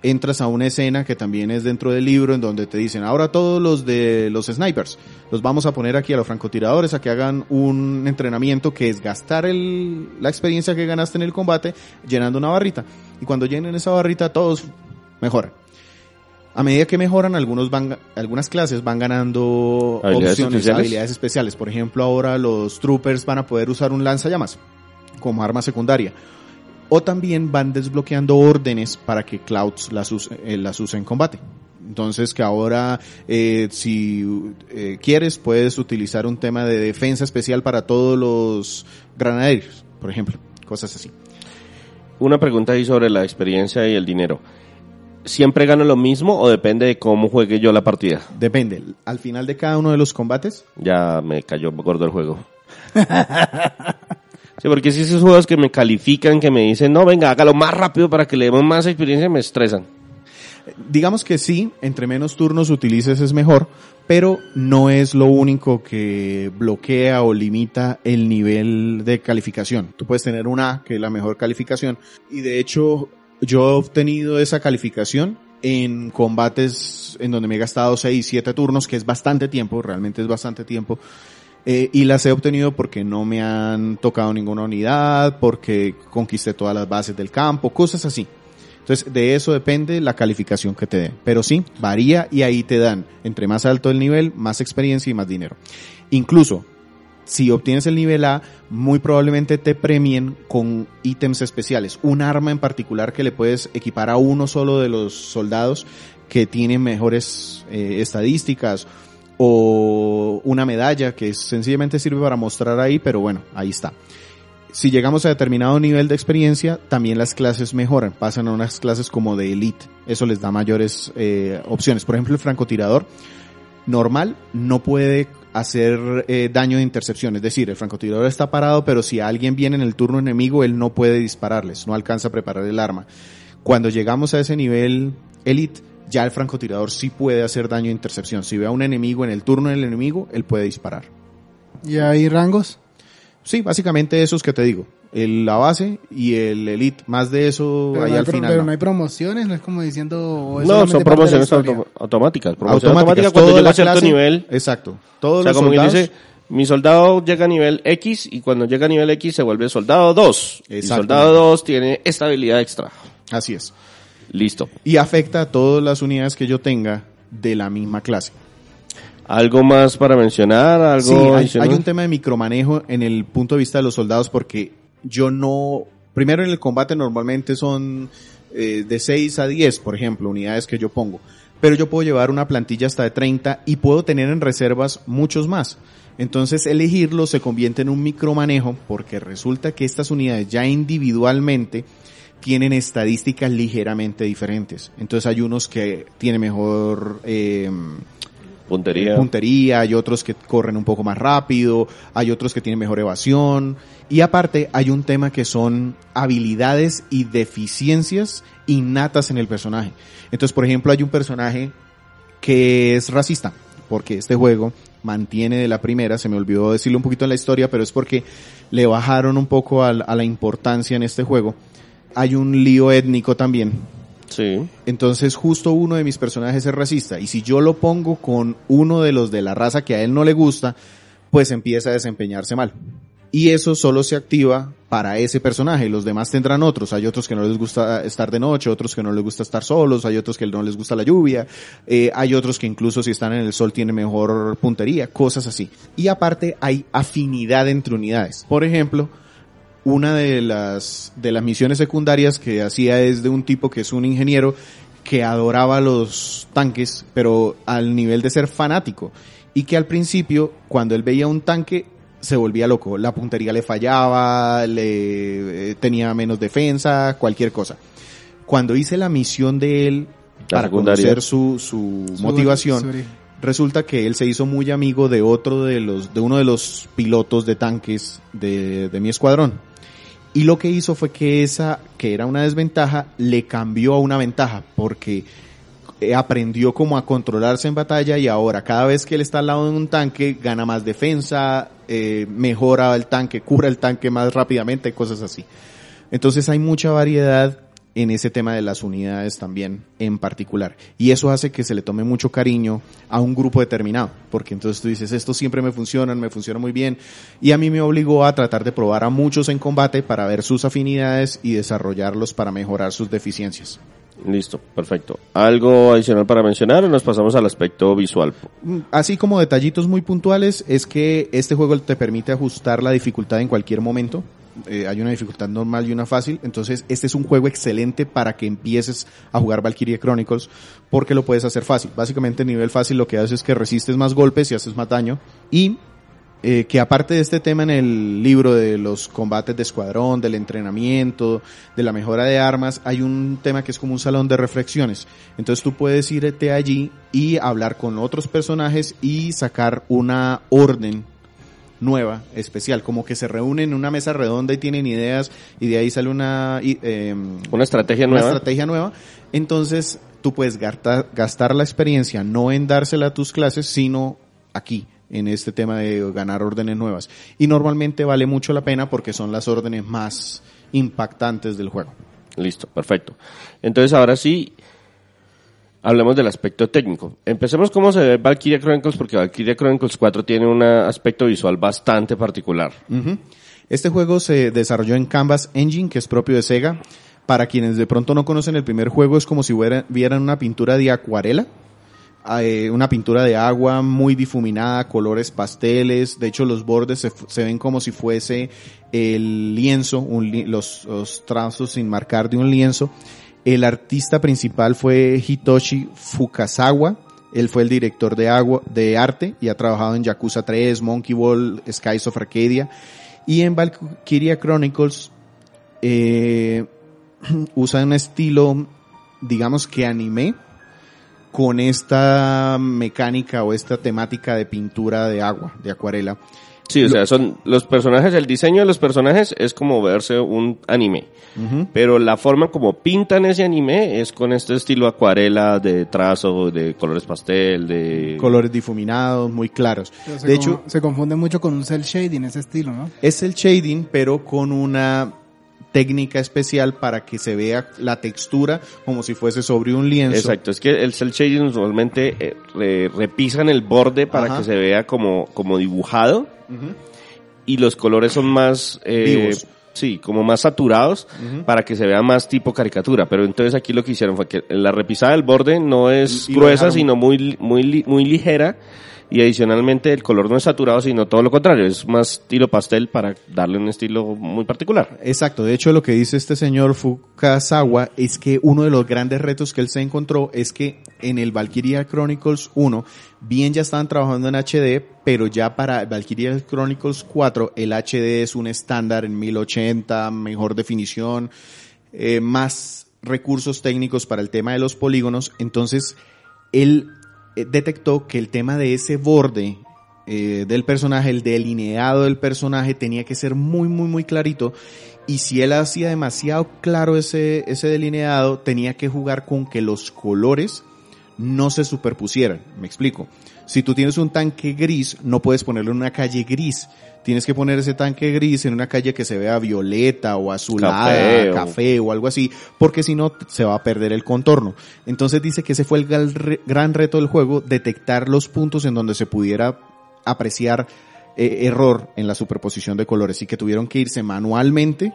entras a una escena que también es dentro del libro en donde te dicen, ahora todos los de los snipers, los vamos a poner aquí a los francotiradores a que hagan un entrenamiento que es gastar el, la experiencia que ganaste en el combate llenando una barrita. Y cuando llenen esa barrita todos mejoran. A medida que mejoran, algunos van, algunas clases van ganando ¿Habilidades opciones, especiales? habilidades especiales. Por ejemplo, ahora los troopers van a poder usar un lanzallamas como arma secundaria. O también van desbloqueando órdenes para que Clouds las use, eh, las use en combate. Entonces que ahora eh, si eh, quieres puedes utilizar un tema de defensa especial para todos los granaderos, por ejemplo, cosas así. Una pregunta ahí sobre la experiencia y el dinero. ¿Siempre gano lo mismo o depende de cómo juegue yo la partida? Depende. Al final de cada uno de los combates, Ya me cayó gordo el juego. Sí, porque si esos juegos que me califican, que me dicen, no, venga, hágalo más rápido para que le demos más experiencia, me estresan. digamos que sí, entre menos turnos utilices es mejor, pero no es lo único que bloquea o limita el nivel de calificación. Tú puedes tener una A, que es la mejor calificación, y de hecho yo he obtenido esa calificación en combates en donde me he gastado 6, 7 turnos, que es bastante tiempo, realmente es bastante tiempo. Eh, y las he obtenido porque no me han tocado ninguna unidad, porque conquisté todas las bases del campo, cosas así. Entonces, de eso depende la calificación que te den. Pero sí, varía y ahí te dan, entre más alto el nivel, más experiencia y más dinero. Incluso, si obtienes el nivel A, muy probablemente te premien con ítems especiales. Un arma en particular que le puedes equipar a uno solo de los soldados que tienen mejores eh, estadísticas o una medalla que sencillamente sirve para mostrar ahí, pero bueno, ahí está. Si llegamos a determinado nivel de experiencia, también las clases mejoran, pasan a unas clases como de elite. Eso les da mayores eh, opciones. Por ejemplo, el francotirador normal no puede hacer eh, daño de intercepción. Es decir, el francotirador está parado, pero si alguien viene en el turno enemigo, él no puede dispararles, no alcanza a preparar el arma. Cuando llegamos a ese nivel elite, ya el francotirador sí puede hacer daño de intercepción. Si ve a un enemigo en el turno del enemigo, él puede disparar. ¿Y hay rangos? Sí, básicamente esos que te digo. El, la base y el elite. Más de eso Pero, ahí no hay, al final. pero no. no hay promociones, no es como diciendo... No, son promociones autom- automáticas. Promoción Automáticas, automática cuando llega la a cierto clase- nivel. Exacto. Todos O sea, los como quien soldados. dice, mi soldado llega a nivel X y cuando llega a nivel X se vuelve soldado 2. Y soldado 2 tiene esta habilidad extra. Así es. Listo. Y afecta a todas las unidades que yo tenga de la misma clase. ¿Algo más para mencionar? ¿Algo Sí, hay, un tema de micromanejo en el punto de vista de los soldados porque yo no, primero en el combate normalmente son eh, de 6 a 10, por ejemplo, unidades que yo pongo, pero yo puedo llevar una plantilla hasta de 30 y puedo tener en reservas muchos más. Entonces elegirlo se convierte en un micromanejo porque resulta que estas unidades ya individualmente tienen estadísticas ligeramente diferentes. Entonces hay unos que tienen mejor eh, Puntería. puntería, hay otros que corren un poco más rápido, hay otros que tienen mejor evasión. Y aparte hay un tema que son habilidades y deficiencias innatas en el personaje. Entonces, por ejemplo, hay un personaje que es racista, porque este juego mantiene de la primera, se me olvidó decirlo un poquito en la historia, pero es porque le bajaron un poco a, a la importancia en este juego. Hay un lío étnico también, Sí. entonces justo uno de mis personajes es racista y si yo lo pongo con uno de los de la raza que a él no le gusta, pues empieza a desempeñarse mal. Y eso solo se activa para ese personaje. Los demás tendrán otros. Hay otros que no les gusta estar de noche, otros que no les gusta estar solos, hay otros que no les gusta la lluvia, eh, hay otros que incluso si están en el sol tienen mejor puntería, cosas así. Y aparte hay afinidad entre unidades. Por ejemplo, una de las, de las misiones secundarias que hacía es de un tipo que es un ingeniero que adoraba los tanques, pero al nivel de ser fanático. Y que al principio, cuando él veía un tanque, se volvía loco. La puntería le fallaba, le eh, tenía menos defensa, cualquier cosa. Cuando hice la misión de él La para secundaria. conocer su, su Su- motivación, su resulta que él se hizo muy amigo de otro de los, de uno de los pilotos de tanques de, de mi escuadrón. Y lo que hizo fue que esa, que era una desventaja, le cambió a una ventaja, porque eh, aprendió como a controlarse en batalla y ahora cada vez que él está al lado de un tanque gana más defensa, eh, mejora el tanque, cura el tanque más rápidamente, cosas así. Entonces hay mucha variedad en ese tema de las unidades también en particular. Y eso hace que se le tome mucho cariño a un grupo determinado, porque entonces tú dices, estos siempre me funcionan, me funcionan muy bien, y a mí me obligó a tratar de probar a muchos en combate para ver sus afinidades y desarrollarlos para mejorar sus deficiencias. Listo, perfecto. ¿Algo adicional para mencionar o nos pasamos al aspecto visual? Mm, Así como detallitos muy puntuales, es que este juego te permite ajustar la dificultad en cualquier momento. Eh, hay una dificultad normal y una fácil, entonces este es un juego excelente para que empieces a jugar Valkyria Chronicles porque lo puedes hacer fácil. Básicamente en nivel fácil lo que haces es que resistes más golpes y haces más daño y eh, que aparte de este tema en el libro de los combates de escuadrón, del entrenamiento, de la mejora de armas, hay un tema que es como un salón de reflexiones. Entonces tú puedes irte allí y hablar con otros personajes y sacar una orden nueva, especial, como que se reúnen en una mesa redonda y tienen ideas y de ahí sale una, em, Una estrategia una nueva. estrategia nueva. Entonces, tú puedes gastar, gastar la experiencia no en dársela a tus clases, sino aquí, en este tema de ganar órdenes nuevas. Y normalmente vale mucho la pena porque son las órdenes más impactantes del juego. Listo, perfecto. Entonces ahora sí, hablemos del aspecto técnico. Empecemos cómo se ve Valkyria Chronicles, porque Valkyria Chronicles 4 tiene un aspecto visual bastante particular. Este juego se desarrolló en Canvas Engine, que es propio de Sega. Para quienes de pronto no conocen el primer juego, es como si vieran una pintura de acuarela. eh, una pintura de agua muy difuminada, colores pasteles. De hecho, los bordes se, ven como si fuese el lienzo, un los, los trazos sin marcar de un lienzo. El artista principal fue Hitoshi Fukasawa. Él fue el director de, agua, de arte y ha trabajado en Yakuza 3, Monkey Ball, Skies of Arcadia. Y en Valkyria Chronicles eh, usa un estilo, digamos que anime, con esta mecánica o esta temática de pintura de agua, de acuarela. Sí, o sea, son los personajes, el diseño de los personajes es como verse un anime. Pero la forma como pintan ese anime es con este estilo acuarela de trazo, de colores pastel, de... Colores difuminados, muy claros. De hecho, se confunde mucho con un cel shading, ese estilo, ¿no? es el shading, pero con una técnica especial para que se vea la textura como si fuese sobre un lienzo. Exacto, es que el cel shading normalmente eh, re- repisan el borde para Ajá. que se vea como, como dibujado Y los colores son más eh, Vivos. sí, como más saturados para que se vea más tipo caricatura. Pero entonces aquí lo que hicieron fue que la repisada del borde no es Y- gruesa, dejaron- sino muy, muy, muy ligera. Y adicionalmente el color no es saturado, sino todo lo contrario, es más estilo pastel para darle un estilo muy particular. Exacto, de hecho lo que dice este señor Fukasawa es que uno de los grandes retos que él se encontró es que en el Valkyria Chronicles 1, bien ya estaban trabajando en HD, pero ya para Valkyria Chronicles 4 el HD es un estándar en 1080, mejor definición, eh, más recursos técnicos para el tema de los polígonos, entonces él detectó que el tema de ese borde eh, del personaje, el delineado del personaje tenía que ser muy, muy, muy clarito. Y si él hacía demasiado claro ese, ese delineado, tenía que jugar con que los colores no se superpusieran. Me explico. Si tú tienes un tanque gris, no puedes ponerlo en una calle gris. Tienes que poner ese tanque gris en una calle que se vea violeta o azulada, Café café, o- algo así, porque si no se va a perder el contorno. Entonces dice que ese fue el gran reto del juego, detectar los puntos en donde se pudiera apreciar eh, error en la superposición de colores y que tuvieron que irse manualmente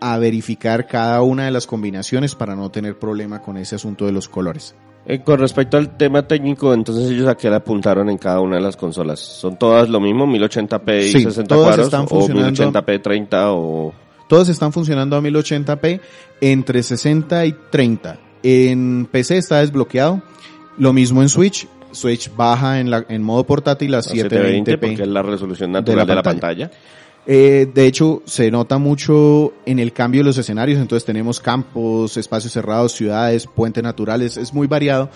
a verificar cada una de las combinaciones para no tener problema con ese asunto de los colores. Eh, con respecto al tema técnico, entonces ellos a qué le apuntaron en cada una de las consolas. ¿Son todas lo mismo, 1080p y Sí, 60 todas cuadros? están ¿O funcionando- 1080p 30 o...? Todos están funcionando a 1080p entre 60 y 30. En PC está desbloqueado. Lo mismo en Switch. Switch baja en, la, en modo portátil a a 720 720p. porque es la resolución natural de la, pantalla. pantalla. Eh, de hecho, se nota mucho en el cambio de los escenarios, entonces tenemos campos, espacios cerrados, ciudades, puentes naturales, es muy variado.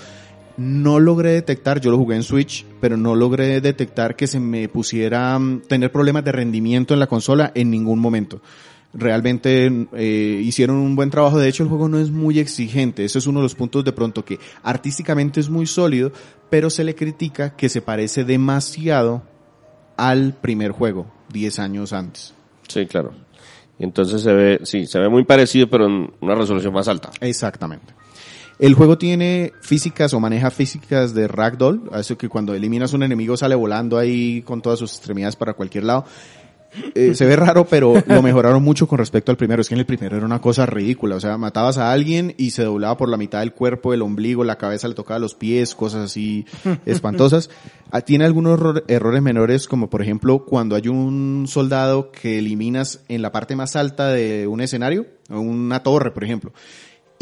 No logré detectar, yo lo jugué en Switch, pero no logré detectar que se me pusiera mm, tener problemas de rendimiento en la consola en ningún momento. Realmente eh, hicieron un buen trabajo, de hecho el juego no es muy exigente, ese es uno de los puntos de pronto que artísticamente es muy sólido, pero se le critica que se parece demasiado al primer juego, 10 años antes. Sí, claro. Y entonces se ve, sí, se ve muy parecido, pero en una resolución más alta. Exactamente. El juego tiene físicas o maneja físicas de ragdoll, eso que cuando eliminas un enemigo sale volando ahí con todas sus extremidades para cualquier lado. Eh, se ve raro, pero lo mejoraron mucho con respecto al primero. Es que en el primero era una cosa ridícula. O sea, matabas a alguien y se doblaba por la mitad del cuerpo, el ombligo, la cabeza le tocaba los pies, cosas así espantosas. Ah, Tiene algunos error- errores menores, como por ejemplo cuando hay un soldado que eliminas en la parte más alta de un escenario, una torre, por ejemplo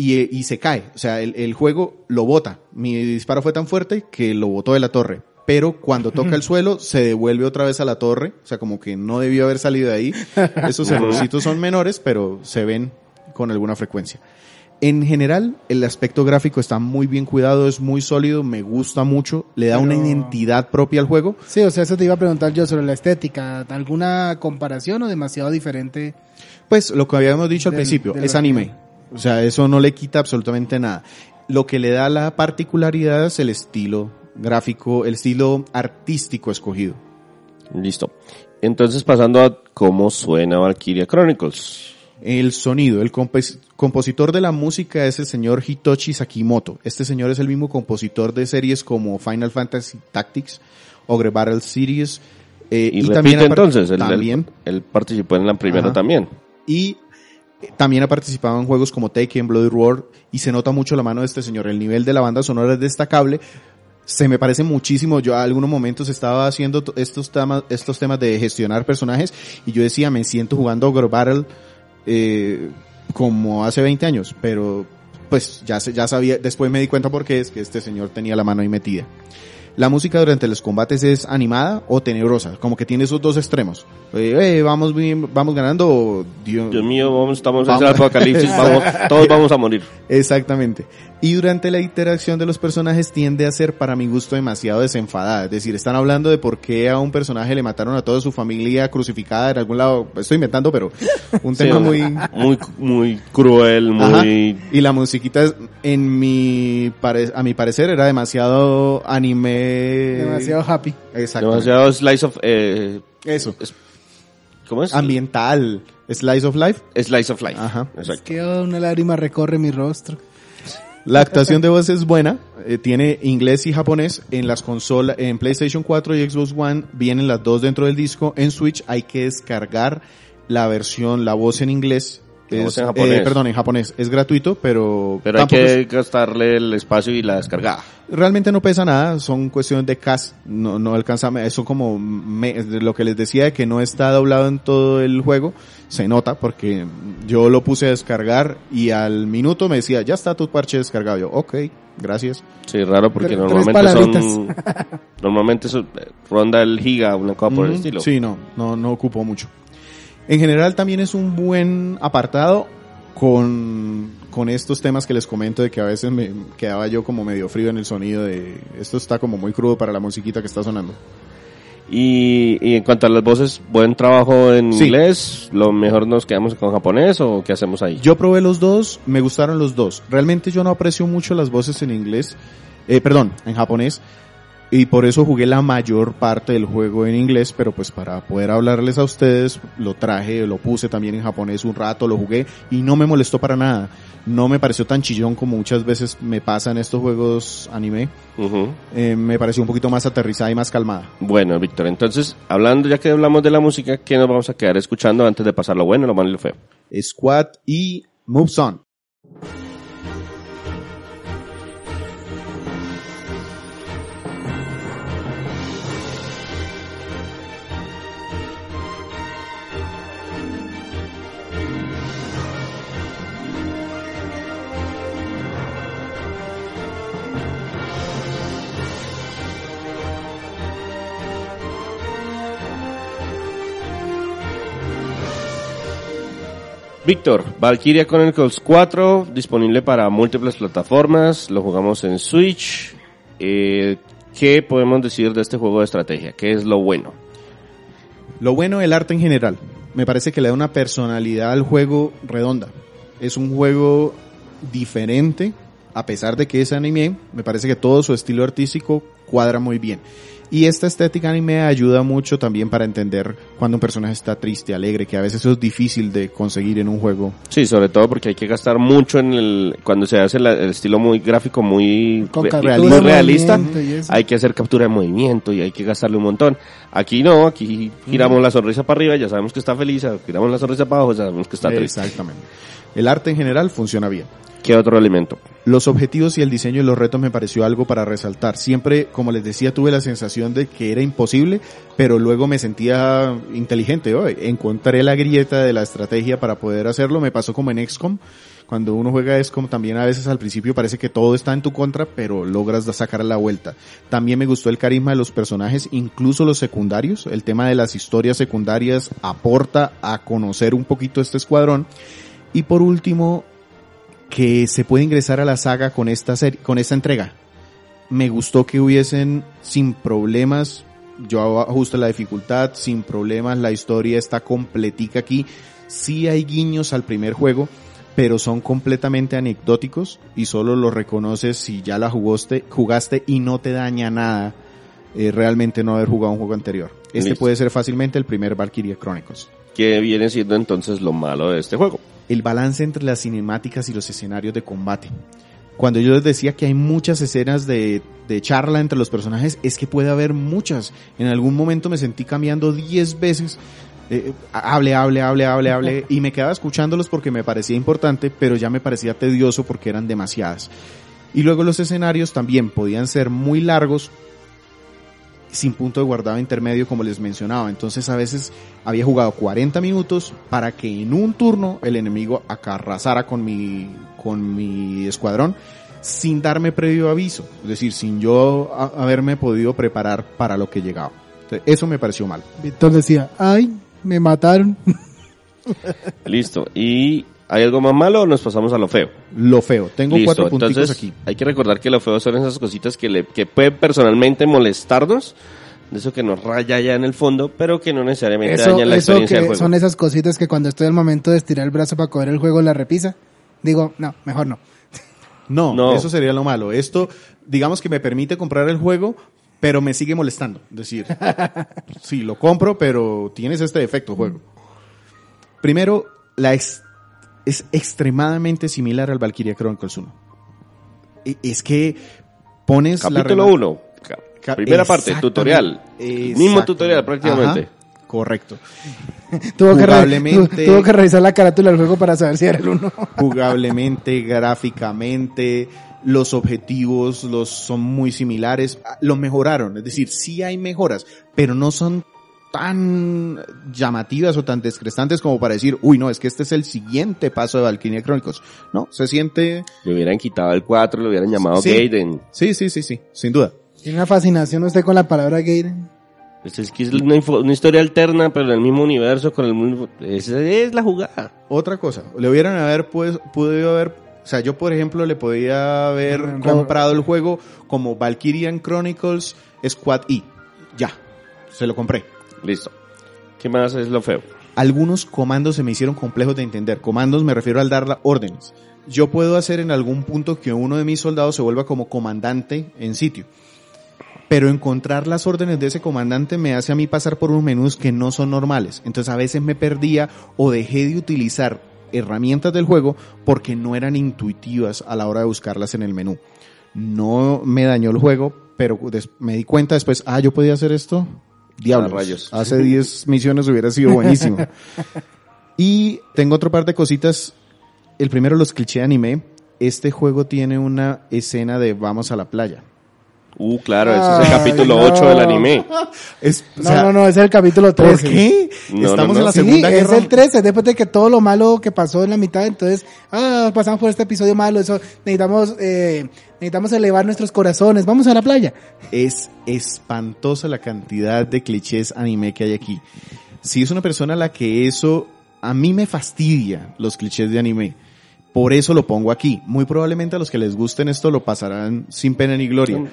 y, eh, se cae. O sea, el, el juego lo bota. Mi disparo fue tan fuerte que lo botó de la torre. Pero cuando toca el suelo, se devuelve otra vez a la torre. O sea, como que no debió haber salido de ahí. Esos errorcitos son menores, pero se ven con alguna frecuencia. En general, el aspecto gráfico está muy bien cuidado, es muy sólido, me gusta mucho, le da una identidad propia al juego. Sí, o sea, eso te iba a preguntar yo sobre la estética. ¿Alguna comparación o demasiado diferente? Pues lo que habíamos dicho al Del- principio, del es original. anime. O sea, eso no le quita absolutamente nada. Lo que le da la particularidad es el estilo gráfico, el estilo artístico escogido. Listo. Entonces pasando a cómo suena Valkyria Chronicles. El sonido, el compos- compositor de la música es el señor Hitoshi Sakimoto. Este señor es el mismo compositor de series como Final Fantasy Tactics, Ogre Battle Series, eh, Y, repite también entonces, él, también él participó en la primera Ajá. también. y eh, también ha participado en juegos como Taken, Bloody Roar y se nota mucho la mano de este señor. El nivel de la banda sonora es destacable. Se me parece muchísimo. Yo a algunos momentos estaba haciendo to- estos temas, estos temas de gestionar personajes y yo decía, me siento jugando Ogre Battle eh, como hace 20 años, pero pues ya, se- ya sabía, después me di cuenta por qué es que este señor tenía la mano ahí metida. La música durante los combates es animada o tenebrosa, como que tiene esos dos extremos. Eh, eh, vamos bien, vamos ganando, Dios, Dios mío, vamos, estamos en el apocalipsis, vamos, todos vamos a morir. Exactamente. Y durante la interacción de los personajes tiende a ser para mi gusto demasiado desenfadada. Es decir, están hablando de por qué a un personaje le mataron a toda su familia crucificada en algún lado. Estoy inventando, pero un Sí, tema muy... muy, muy cruel, Ajá. muy... Y la musiquita, es- en mi pare- a mi parecer, era demasiado anime. Demasiado happy. Exacto. Demasiado slice of... Eh, Eso. ¿Cómo es? Ambiental. Slice of life. Slice of life. Ajá. Es Exacto. que una lágrima recorre mi rostro. La actuación de voz es buena, eh, tiene inglés y japonés en las consolas, en PlayStation 4 y Xbox One vienen las dos dentro del disco, en Switch hay que descargar la versión, la voz en inglés, es, en japonés. eh, perdón, en japonés, es gratuito, pero, Pero hay que es- gastarle el espacio y la descarga. realmente no pesa nada, son cuestiones de cast, no, no alcanza, eso como me- lo que les decía de que no está doblado en todo el juego, se nota porque yo lo puse a descargar y al minuto me decía, ya está tu parche descargado, yo, ok, gracias. Sí, raro porque Tres normalmente son... normalmente eso, eh, ronda el giga, una cosa por el estilo. Sí, no, no, no ocupó mucho. En general también es un buen apartado con, con estos temas que les comento de que a veces me quedaba yo como medio frío en el sonido de esto está como muy crudo para la musiquita que está sonando. Y, y en cuanto a las voces, buen trabajo en Sí. inglés, lo mejor nos quedamos con japonés o qué hacemos ahí. Yo probé los dos, me gustaron los dos. Realmente yo no aprecio mucho las voces en inglés, eh, perdón, en japonés. Y por eso jugué la mayor parte del juego en inglés, pero pues para poder hablarles a ustedes lo traje, lo puse también en japonés un rato, lo jugué y no me molestó para nada. No me pareció tan chillón como muchas veces me pasa en estos juegos anime. Ujú. Eh, me pareció un poquito más aterrizada y más calmada. Bueno, Víctor, entonces, hablando ya que hablamos de la música, ¿qué nos vamos a quedar escuchando antes de pasar lo bueno, lo malo y lo feo? Squad y Moves On. Víctor, Valkyria Chronicles 4, disponible para múltiples plataformas, lo jugamos en Switch. Eh, ¿Qué podemos decir de este juego de estrategia? ¿Qué es lo bueno? Lo bueno el arte en general. Me parece que le da una personalidad al juego redonda. Es un juego diferente, a pesar de que es anime, me parece que todo su estilo artístico cuadra muy bien. Y esta estética anime ayuda mucho también para entender cuando un personaje está triste, alegre, que a veces eso es difícil de conseguir en un juego. Sí, sobre todo porque hay que gastar mucho en el, cuando se hace la- el estilo muy gráfico, muy, Con re- captura muy de realista, hay que hacer captura de movimiento y hay que gastarle un montón. Aquí no, aquí giramos la sonrisa para arriba, ya sabemos que está feliz, giramos la sonrisa para abajo, ya sabemos que está triste. Exactamente. El arte en general funciona bien. ¿Qué otro elemento? Los objetivos y el diseño de los retos me pareció algo para resaltar. Siempre, como les decía, tuve la sensación de que era imposible, pero luego me sentía inteligente. Oye, encontré la grieta de la estrategia para poder hacerlo. Me pasó como en XCOM. Cuando uno juega XCOM también a veces al principio parece que todo está en tu contra, pero logras sacar la vuelta. También me gustó el carisma de los personajes, incluso los secundarios. El tema de las historias secundarias aporta a conocer un poquito este escuadrón. Y por último, que se puede ingresar a la saga con esta serie, con esta entrega. Me gustó que hubiesen sin problemas, yo ajusto la dificultad, sin problemas, la historia está completica aquí. Sí hay guiños al primer juego, pero son completamente anecdóticos y solo los reconoces si ya la jugaste, jugaste y no te daña nada eh, realmente no haber jugado un juego anterior. Este Listo. puede ser fácilmente el primer Valkyria Chronicles. ¿Qué viene siendo entonces lo malo de este juego? El balance entre las cinemáticas y los escenarios de combate. Cuando yo les decía que hay muchas escenas de, de charla entre los personajes, es que puede haber muchas. En algún momento me sentí cambiando 10 veces. eh, hable, hable, hable, hable, hable. Y me quedaba escuchándolos porque me parecía importante, pero ya me parecía tedioso porque eran demasiadas. Y luego los escenarios también podían ser muy largos, sin punto de guardado intermedio como les mencionaba. Entonces a veces había jugado 40 minutos para que en un turno el enemigo acarrazara con mi, con mi escuadrón sin darme previo aviso. Es decir, sin yo haberme podido preparar para lo que llegaba. Entonces, eso me pareció mal. Víctor decía, ay, me mataron. Listo. ¿Y hay algo más malo o nos pasamos a lo feo? Lo feo. Tengo Listo, cuatro puntitos entonces aquí. hay que recordar que lo feo son esas cositas que, le, que pueden personalmente molestarnos, de eso que nos raya ya en el fondo, pero que no necesariamente Eso, dañan la eso experiencia del que juego. son esas cositas que cuando estoy al momento de estirar el brazo para coger el juego la repisa. Digo, no, mejor no. No, No. eso sería lo malo. Esto, digamos que me permite comprar el juego, pero me sigue molestando. Es decir, sí, lo compro, pero tienes este defecto, juego. Primero, la ex- es extremadamente similar al Valkyria Chronicles 1. E- Es que pones Capítulo rema- 1. Ca- Primera parte, tutorial. Mismo tutorial prácticamente. Ajá, correcto. Tuvo que, Jugablemente- tu- tuvo que revisar la carátula del juego para saber si era el uno. jugablemente, gráficamente, los objetivos los son muy similares, Ah, lo mejoraron, es decir, sí hay mejoras, pero no son tan llamativas o tan descrestantes como para decir, uy, no, es que este es el siguiente paso de Valkyria Chronicles. No, se siente, Le hubieran quitado el 4, le hubieran llamado Sí. Gaiden. sí, sí, sí, sí, sin duda. Tiene una fascinación usted con la palabra Gaiden. Pues es que es una, info- una historia alterna, pero en el mismo universo, con el mismo... Esa es la jugada. Otra cosa, le hubieran haber pues, podido haber, o sea, yo por ejemplo le podía haber comprado el juego como Valkyrian Chronicles Squad E. Ya, se lo compré. Listo. ¿Qué más es lo feo? algunos comandos se me hicieron complejos de entender. Comandos me refiero al dar órdenes. Yo puedo hacer en algún punto que uno de mis soldados se vuelva como comandante en sitio. pero encontrar las órdenes de ese comandante me hace a mí pasar por unos menús que no son normales. Entonces a veces me perdía o dejé de utilizar herramientas del juego porque no eran intuitivas a la hora de buscarlas en el menú. No me dañó el juego, pero me di cuenta después, ah, yo podía hacer esto. Diablos. Rayos. Hace 10 misiones hubiera sido buenísimo. y tengo otro par de cositas. El primero, los clichés de anime. Este juego tiene una escena de vamos a la playa. Uh, claro, ese es el Ay, capítulo no. 8 del anime. Es, o No, sea, no, no, ese es el capítulo ¿Por 13. qué? No, Estamos no, no. en la Sí, Segunda es Guerra el 13, después de que todo lo malo que pasó en la mitad, entonces, ah, pasamos por este episodio malo, eso, necesitamos, eh, necesitamos elevar nuestros corazones, vamos a la playa. Es espantosa la cantidad de clichés anime que hay aquí. Si es una persona a la que eso, a mí me fastidia los clichés de anime. Por eso lo pongo aquí. Muy probablemente a los que les gusten esto lo pasarán sin pena ni gloria.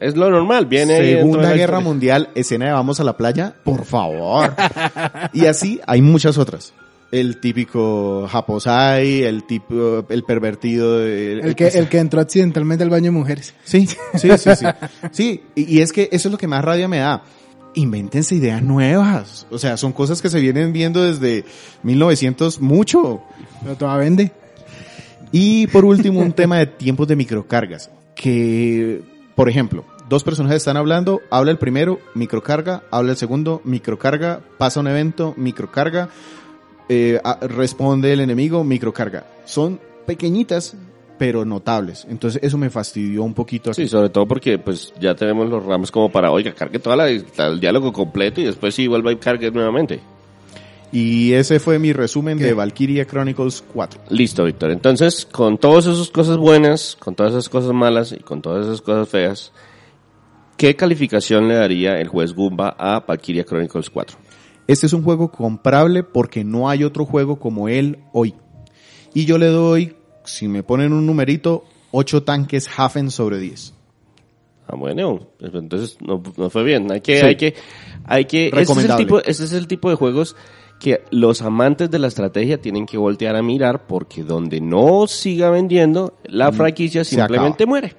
Es lo normal, viene Segunda Guerra. Mundial, escena de vamos a la playa, por favor. y así hay muchas otras. El típico Japosai, el tipo, el pervertido, el, El que, el que entró accidentalmente al baño de mujeres. Sí, sí, sí, sí. Sí, y, y es que eso es lo que más rabia me da. Invéntense ideas nuevas. O sea, son cosas que se vienen viendo desde 1900 mucho. Pero todavía vende. Y por último, un tema de tiempos de microcargas. Que, por ejemplo, dos personajes están hablando, habla el primero, microcarga, habla el segundo, microcarga, pasa un evento, microcarga, eh, a- responde el enemigo, microcarga. Son pequeñitas, pero notables. Entonces eso me fastidió un poquito aquí. Sí, sobre todo porque pues ya tenemos los ramos como para, oiga, cargue toda la, la- el diálogo completo y después sí vuelva y cargue nuevamente. Y ese fue mi resumen ¿Qué? de Valkyria Chronicles 4. Listo, Víctor. Entonces, con todas esas cosas buenas, con todas esas cosas malas y con todas esas cosas feas, ¿qué calificación le daría el juez Goomba a Valkyria Chronicles 4? Este es un juego comprable porque no hay otro juego como él hoy. Y yo le doy, si me ponen un numerito, 8 tanques Hafen sobre 10. Ah, bueno, pues, entonces no, no fue bien. Hay que, Sí. hay que, hay que, ese es, el tipo, ese es el tipo de juegos que los amantes de la estrategia tienen que voltear a mirar porque donde no siga vendiendo, la franquicia Mm, se simplemente acaba. muere.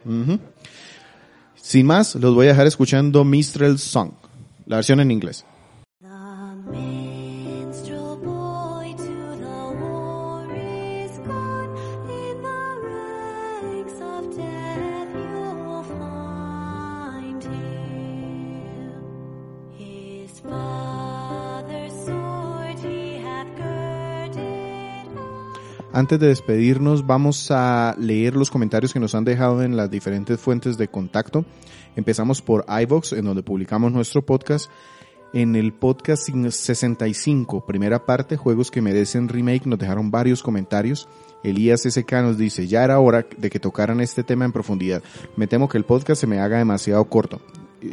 Sin más, los voy a dejar escuchando Mistral Song, la versión en inglés. Antes de despedirnos, vamos a leer los comentarios que nos han dejado en las diferentes fuentes de contacto. Empezamos por iVox, en donde publicamos nuestro podcast. En el podcast 65, primera parte, juegos que merecen remake, nos dejaron varios comentarios. Elías SK nos dice, ya era hora de que tocaran este tema en profundidad. Me temo que el podcast se me haga demasiado corto.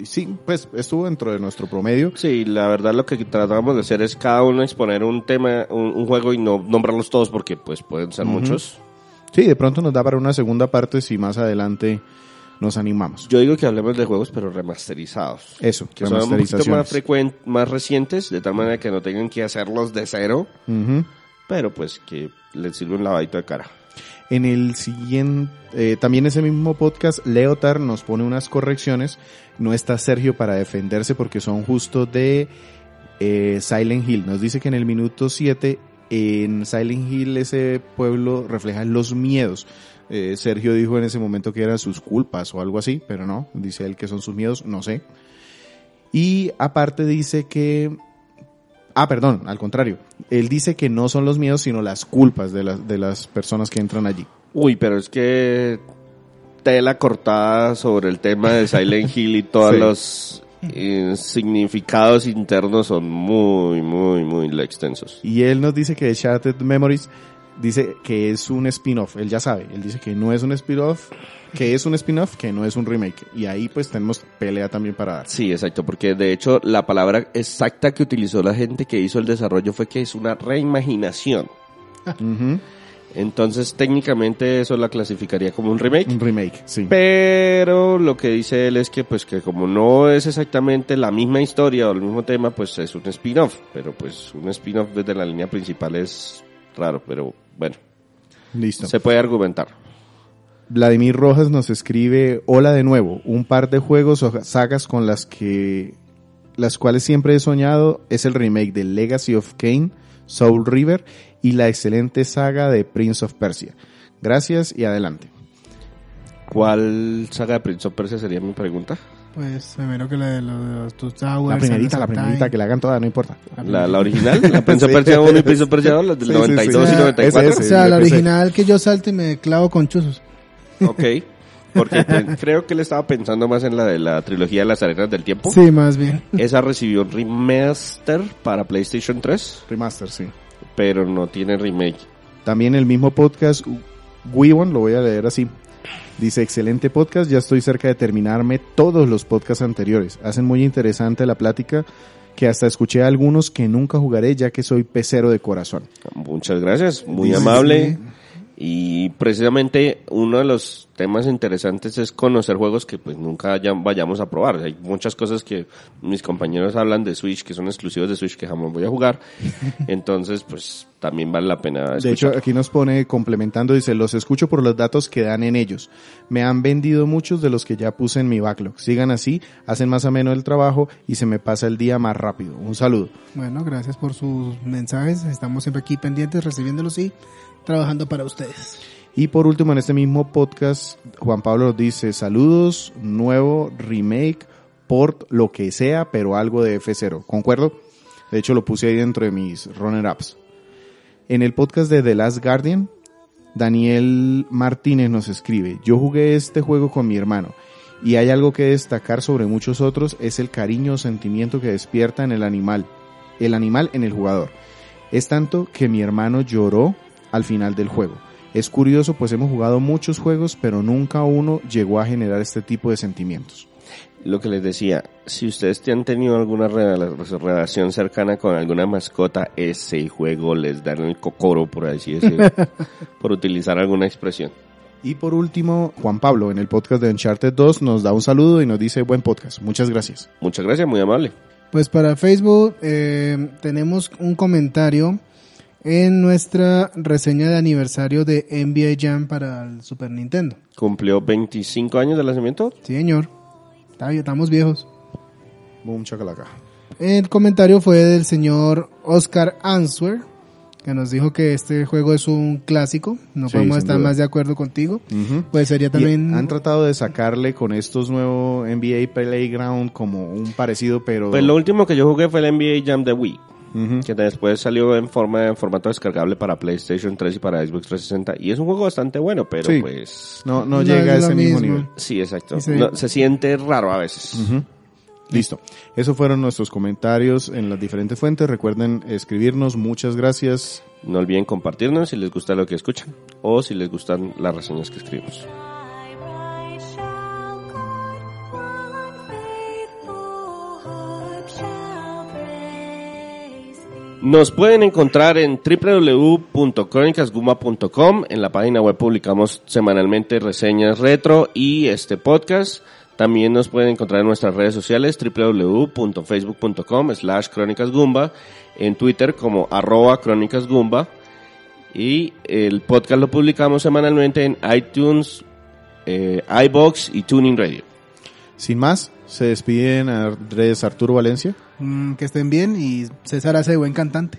Sí, pues estuvo dentro de nuestro promedio. Sí, la verdad lo que tratamos de hacer es cada uno exponer un tema, un, un juego y no nombrarlos todos porque pues pueden ser muchos. Sí, de pronto nos da para una segunda parte si más adelante nos animamos. Yo digo que hablemos de juegos pero remasterizados. Eso, Que son un poquito más frecuentes, más recientes, de tal manera que no tengan que hacerlos de cero, pero pues que les sirve un lavadito de cara. En el siguiente, eh, también ese mismo podcast, Leotar nos pone unas correcciones. No está Sergio para defenderse porque son justo de eh, Silent Hill. Nos dice que en el minuto 7, en Silent Hill ese pueblo refleja los miedos. Eh, Sergio dijo en ese momento que eran sus culpas o algo así, pero no, dice él que son sus miedos, no sé. Y aparte dice que Ah, perdón, al contrario. Él dice que no son los miedos, sino las culpas de las, de las personas que entran allí. Uy, pero es que tela cortada sobre el tema de Silent Hill y todos Sí. los eh, significados internos son muy, muy, muy extensos. Y él nos dice que Shattered Memories dice que es un spin-off. Él ya sabe. Él dice que no es un spin-off, que es un spin-off, que no es un remake. Y ahí pues tenemos pelea también para dar. Sí, exacto, porque de hecho la palabra exacta que utilizó la gente que hizo el desarrollo fue que es una reimaginación. Entonces técnicamente eso la clasificaría como un remake. Un remake, sí. Pero lo que dice él es que pues que como no es exactamente la misma historia o el mismo tema, pues es un spin-off. Pero pues un spin-off desde la línea principal es raro, pero bueno, Listo. se puede argumentar. Vladimir Rojas nos escribe, hola de nuevo, un par de juegos o sagas con las que, las cuales siempre he soñado es el remake de Legacy of Kane, Soul River y la excelente saga de Prince of Persia. Gracias y adelante. ¿Cuál saga de Prince of Persia sería mi pregunta? Pues primero que la de los, de los Two Towers. La primerita, la of primerita, que la hagan toda, no importa. ¿La, la original? ¿La of Sí. Persia 1 y Prince of Persia 2? ¿Las del Sí, sí, sí. 92 y Ese, 94? O sea, la original que yo salto y me clavo con chuzos. Ok. Porque creo que él estaba pensando más en la de la trilogía de las arenas del tiempo. Sí, más bien. Esa recibió un remaster para PlayStation 3, Remaster, sí. pero no tiene remake. También el mismo podcast, Wiwon, lo voy a leer así. Dice, excelente podcast, ya estoy cerca de terminarme todos los podcasts anteriores. Hacen muy interesante la plática que hasta escuché a algunos que nunca jugaré ya que soy pecero de corazón. Muchas gracias, muy Dice, amable. Y precisamente uno de los temas interesantes es conocer juegos que pues nunca ya vayamos a probar. Hay muchas cosas que mis compañeros hablan de Switch que son exclusivos de Switch que jamás voy a jugar. Entonces pues también vale la pena De hecho, escuchar. aquí nos pone complementando, dice, los escucho por los datos que dan en ellos. Me han vendido muchos de los que ya puse en mi backlog. Sigan así, hacen más ameno el trabajo y se me pasa el día más rápido. Un saludo. Bueno, gracias por sus mensajes. Estamos siempre aquí pendientes, recibiéndolos y trabajando para ustedes. Y por último, en este mismo podcast, Juan Pablo nos dice, saludos, nuevo remake, port, lo que sea, pero algo de F0. ¿Concuerdo? De hecho, lo puse ahí dentro de mis runner-ups. En el podcast de The Last Guardian, Daniel Martínez nos escribe, yo jugué este juego con mi hermano y hay algo que destacar sobre muchos otros, es el cariño o sentimiento que despierta en el animal, el animal en el jugador. Es tanto que mi hermano lloró al final del juego. Es curioso, pues hemos jugado muchos juegos, pero nunca uno llegó a generar este tipo de sentimientos. Lo que les decía, si ustedes te han tenido alguna rela- relación cercana con alguna mascota, ese juego les dan el cocoro, por así decirlo, por utilizar alguna expresión. Y por último, Juan Pablo, en el podcast de Uncharted 2, nos da un saludo y nos dice buen podcast. Muchas gracias. Muchas gracias, muy amable. Pues para Facebook eh, tenemos un comentario en nuestra reseña de aniversario de NBA Jam para el Super Nintendo. Cumplió 25 años de lanzamiento. Sí, señor. Estamos viejos. Boom, chacalaca. El comentario fue del señor Oscar Answer, que nos dijo que este juego es un clásico. No Sí, podemos estar duda. más de acuerdo contigo. Pues sería Y también... han tratado de sacarle con estos nuevos NBA Playground como un parecido, pero... Pues lo último que yo jugué fue el NBA Jam de Wii, Ujú. que después salió en forma en formato descargable para PlayStation 3 y para Xbox 360 y es un juego bastante bueno, pero Sí. pues No, no, No llega a es lo ese mismo nivel. sí, exacto. Sí. No, se siente raro a veces. Ujú. Listo. Esos fueron nuestros comentarios en las diferentes fuentes. Recuerden escribirnos. Muchas gracias. No olviden compartirnos si les gusta lo que escuchan o si les gustan las reseñas que escribimos. Nos pueden encontrar en www.cronicasguma.com. En la página web publicamos semanalmente reseñas retro y este podcast. También nos pueden encontrar en nuestras redes sociales www.facebook.com slash crónicasgumba, en Twitter como arroba crónicasgumba y el podcast lo publicamos semanalmente en iTunes, eh, iBox y Tuning Radio. Sin más, se despiden Andrés Arturo Valencia, Mm, que estén bien y César hace buen cantante.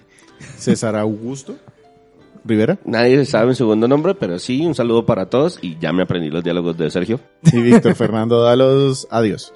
César Augusto Rivera Nadie sabe un segundo nombre, pero sí, un saludo para todos y ya me aprendí los diálogos de Sergio. y Víctor Fernando Dalos. Adiós.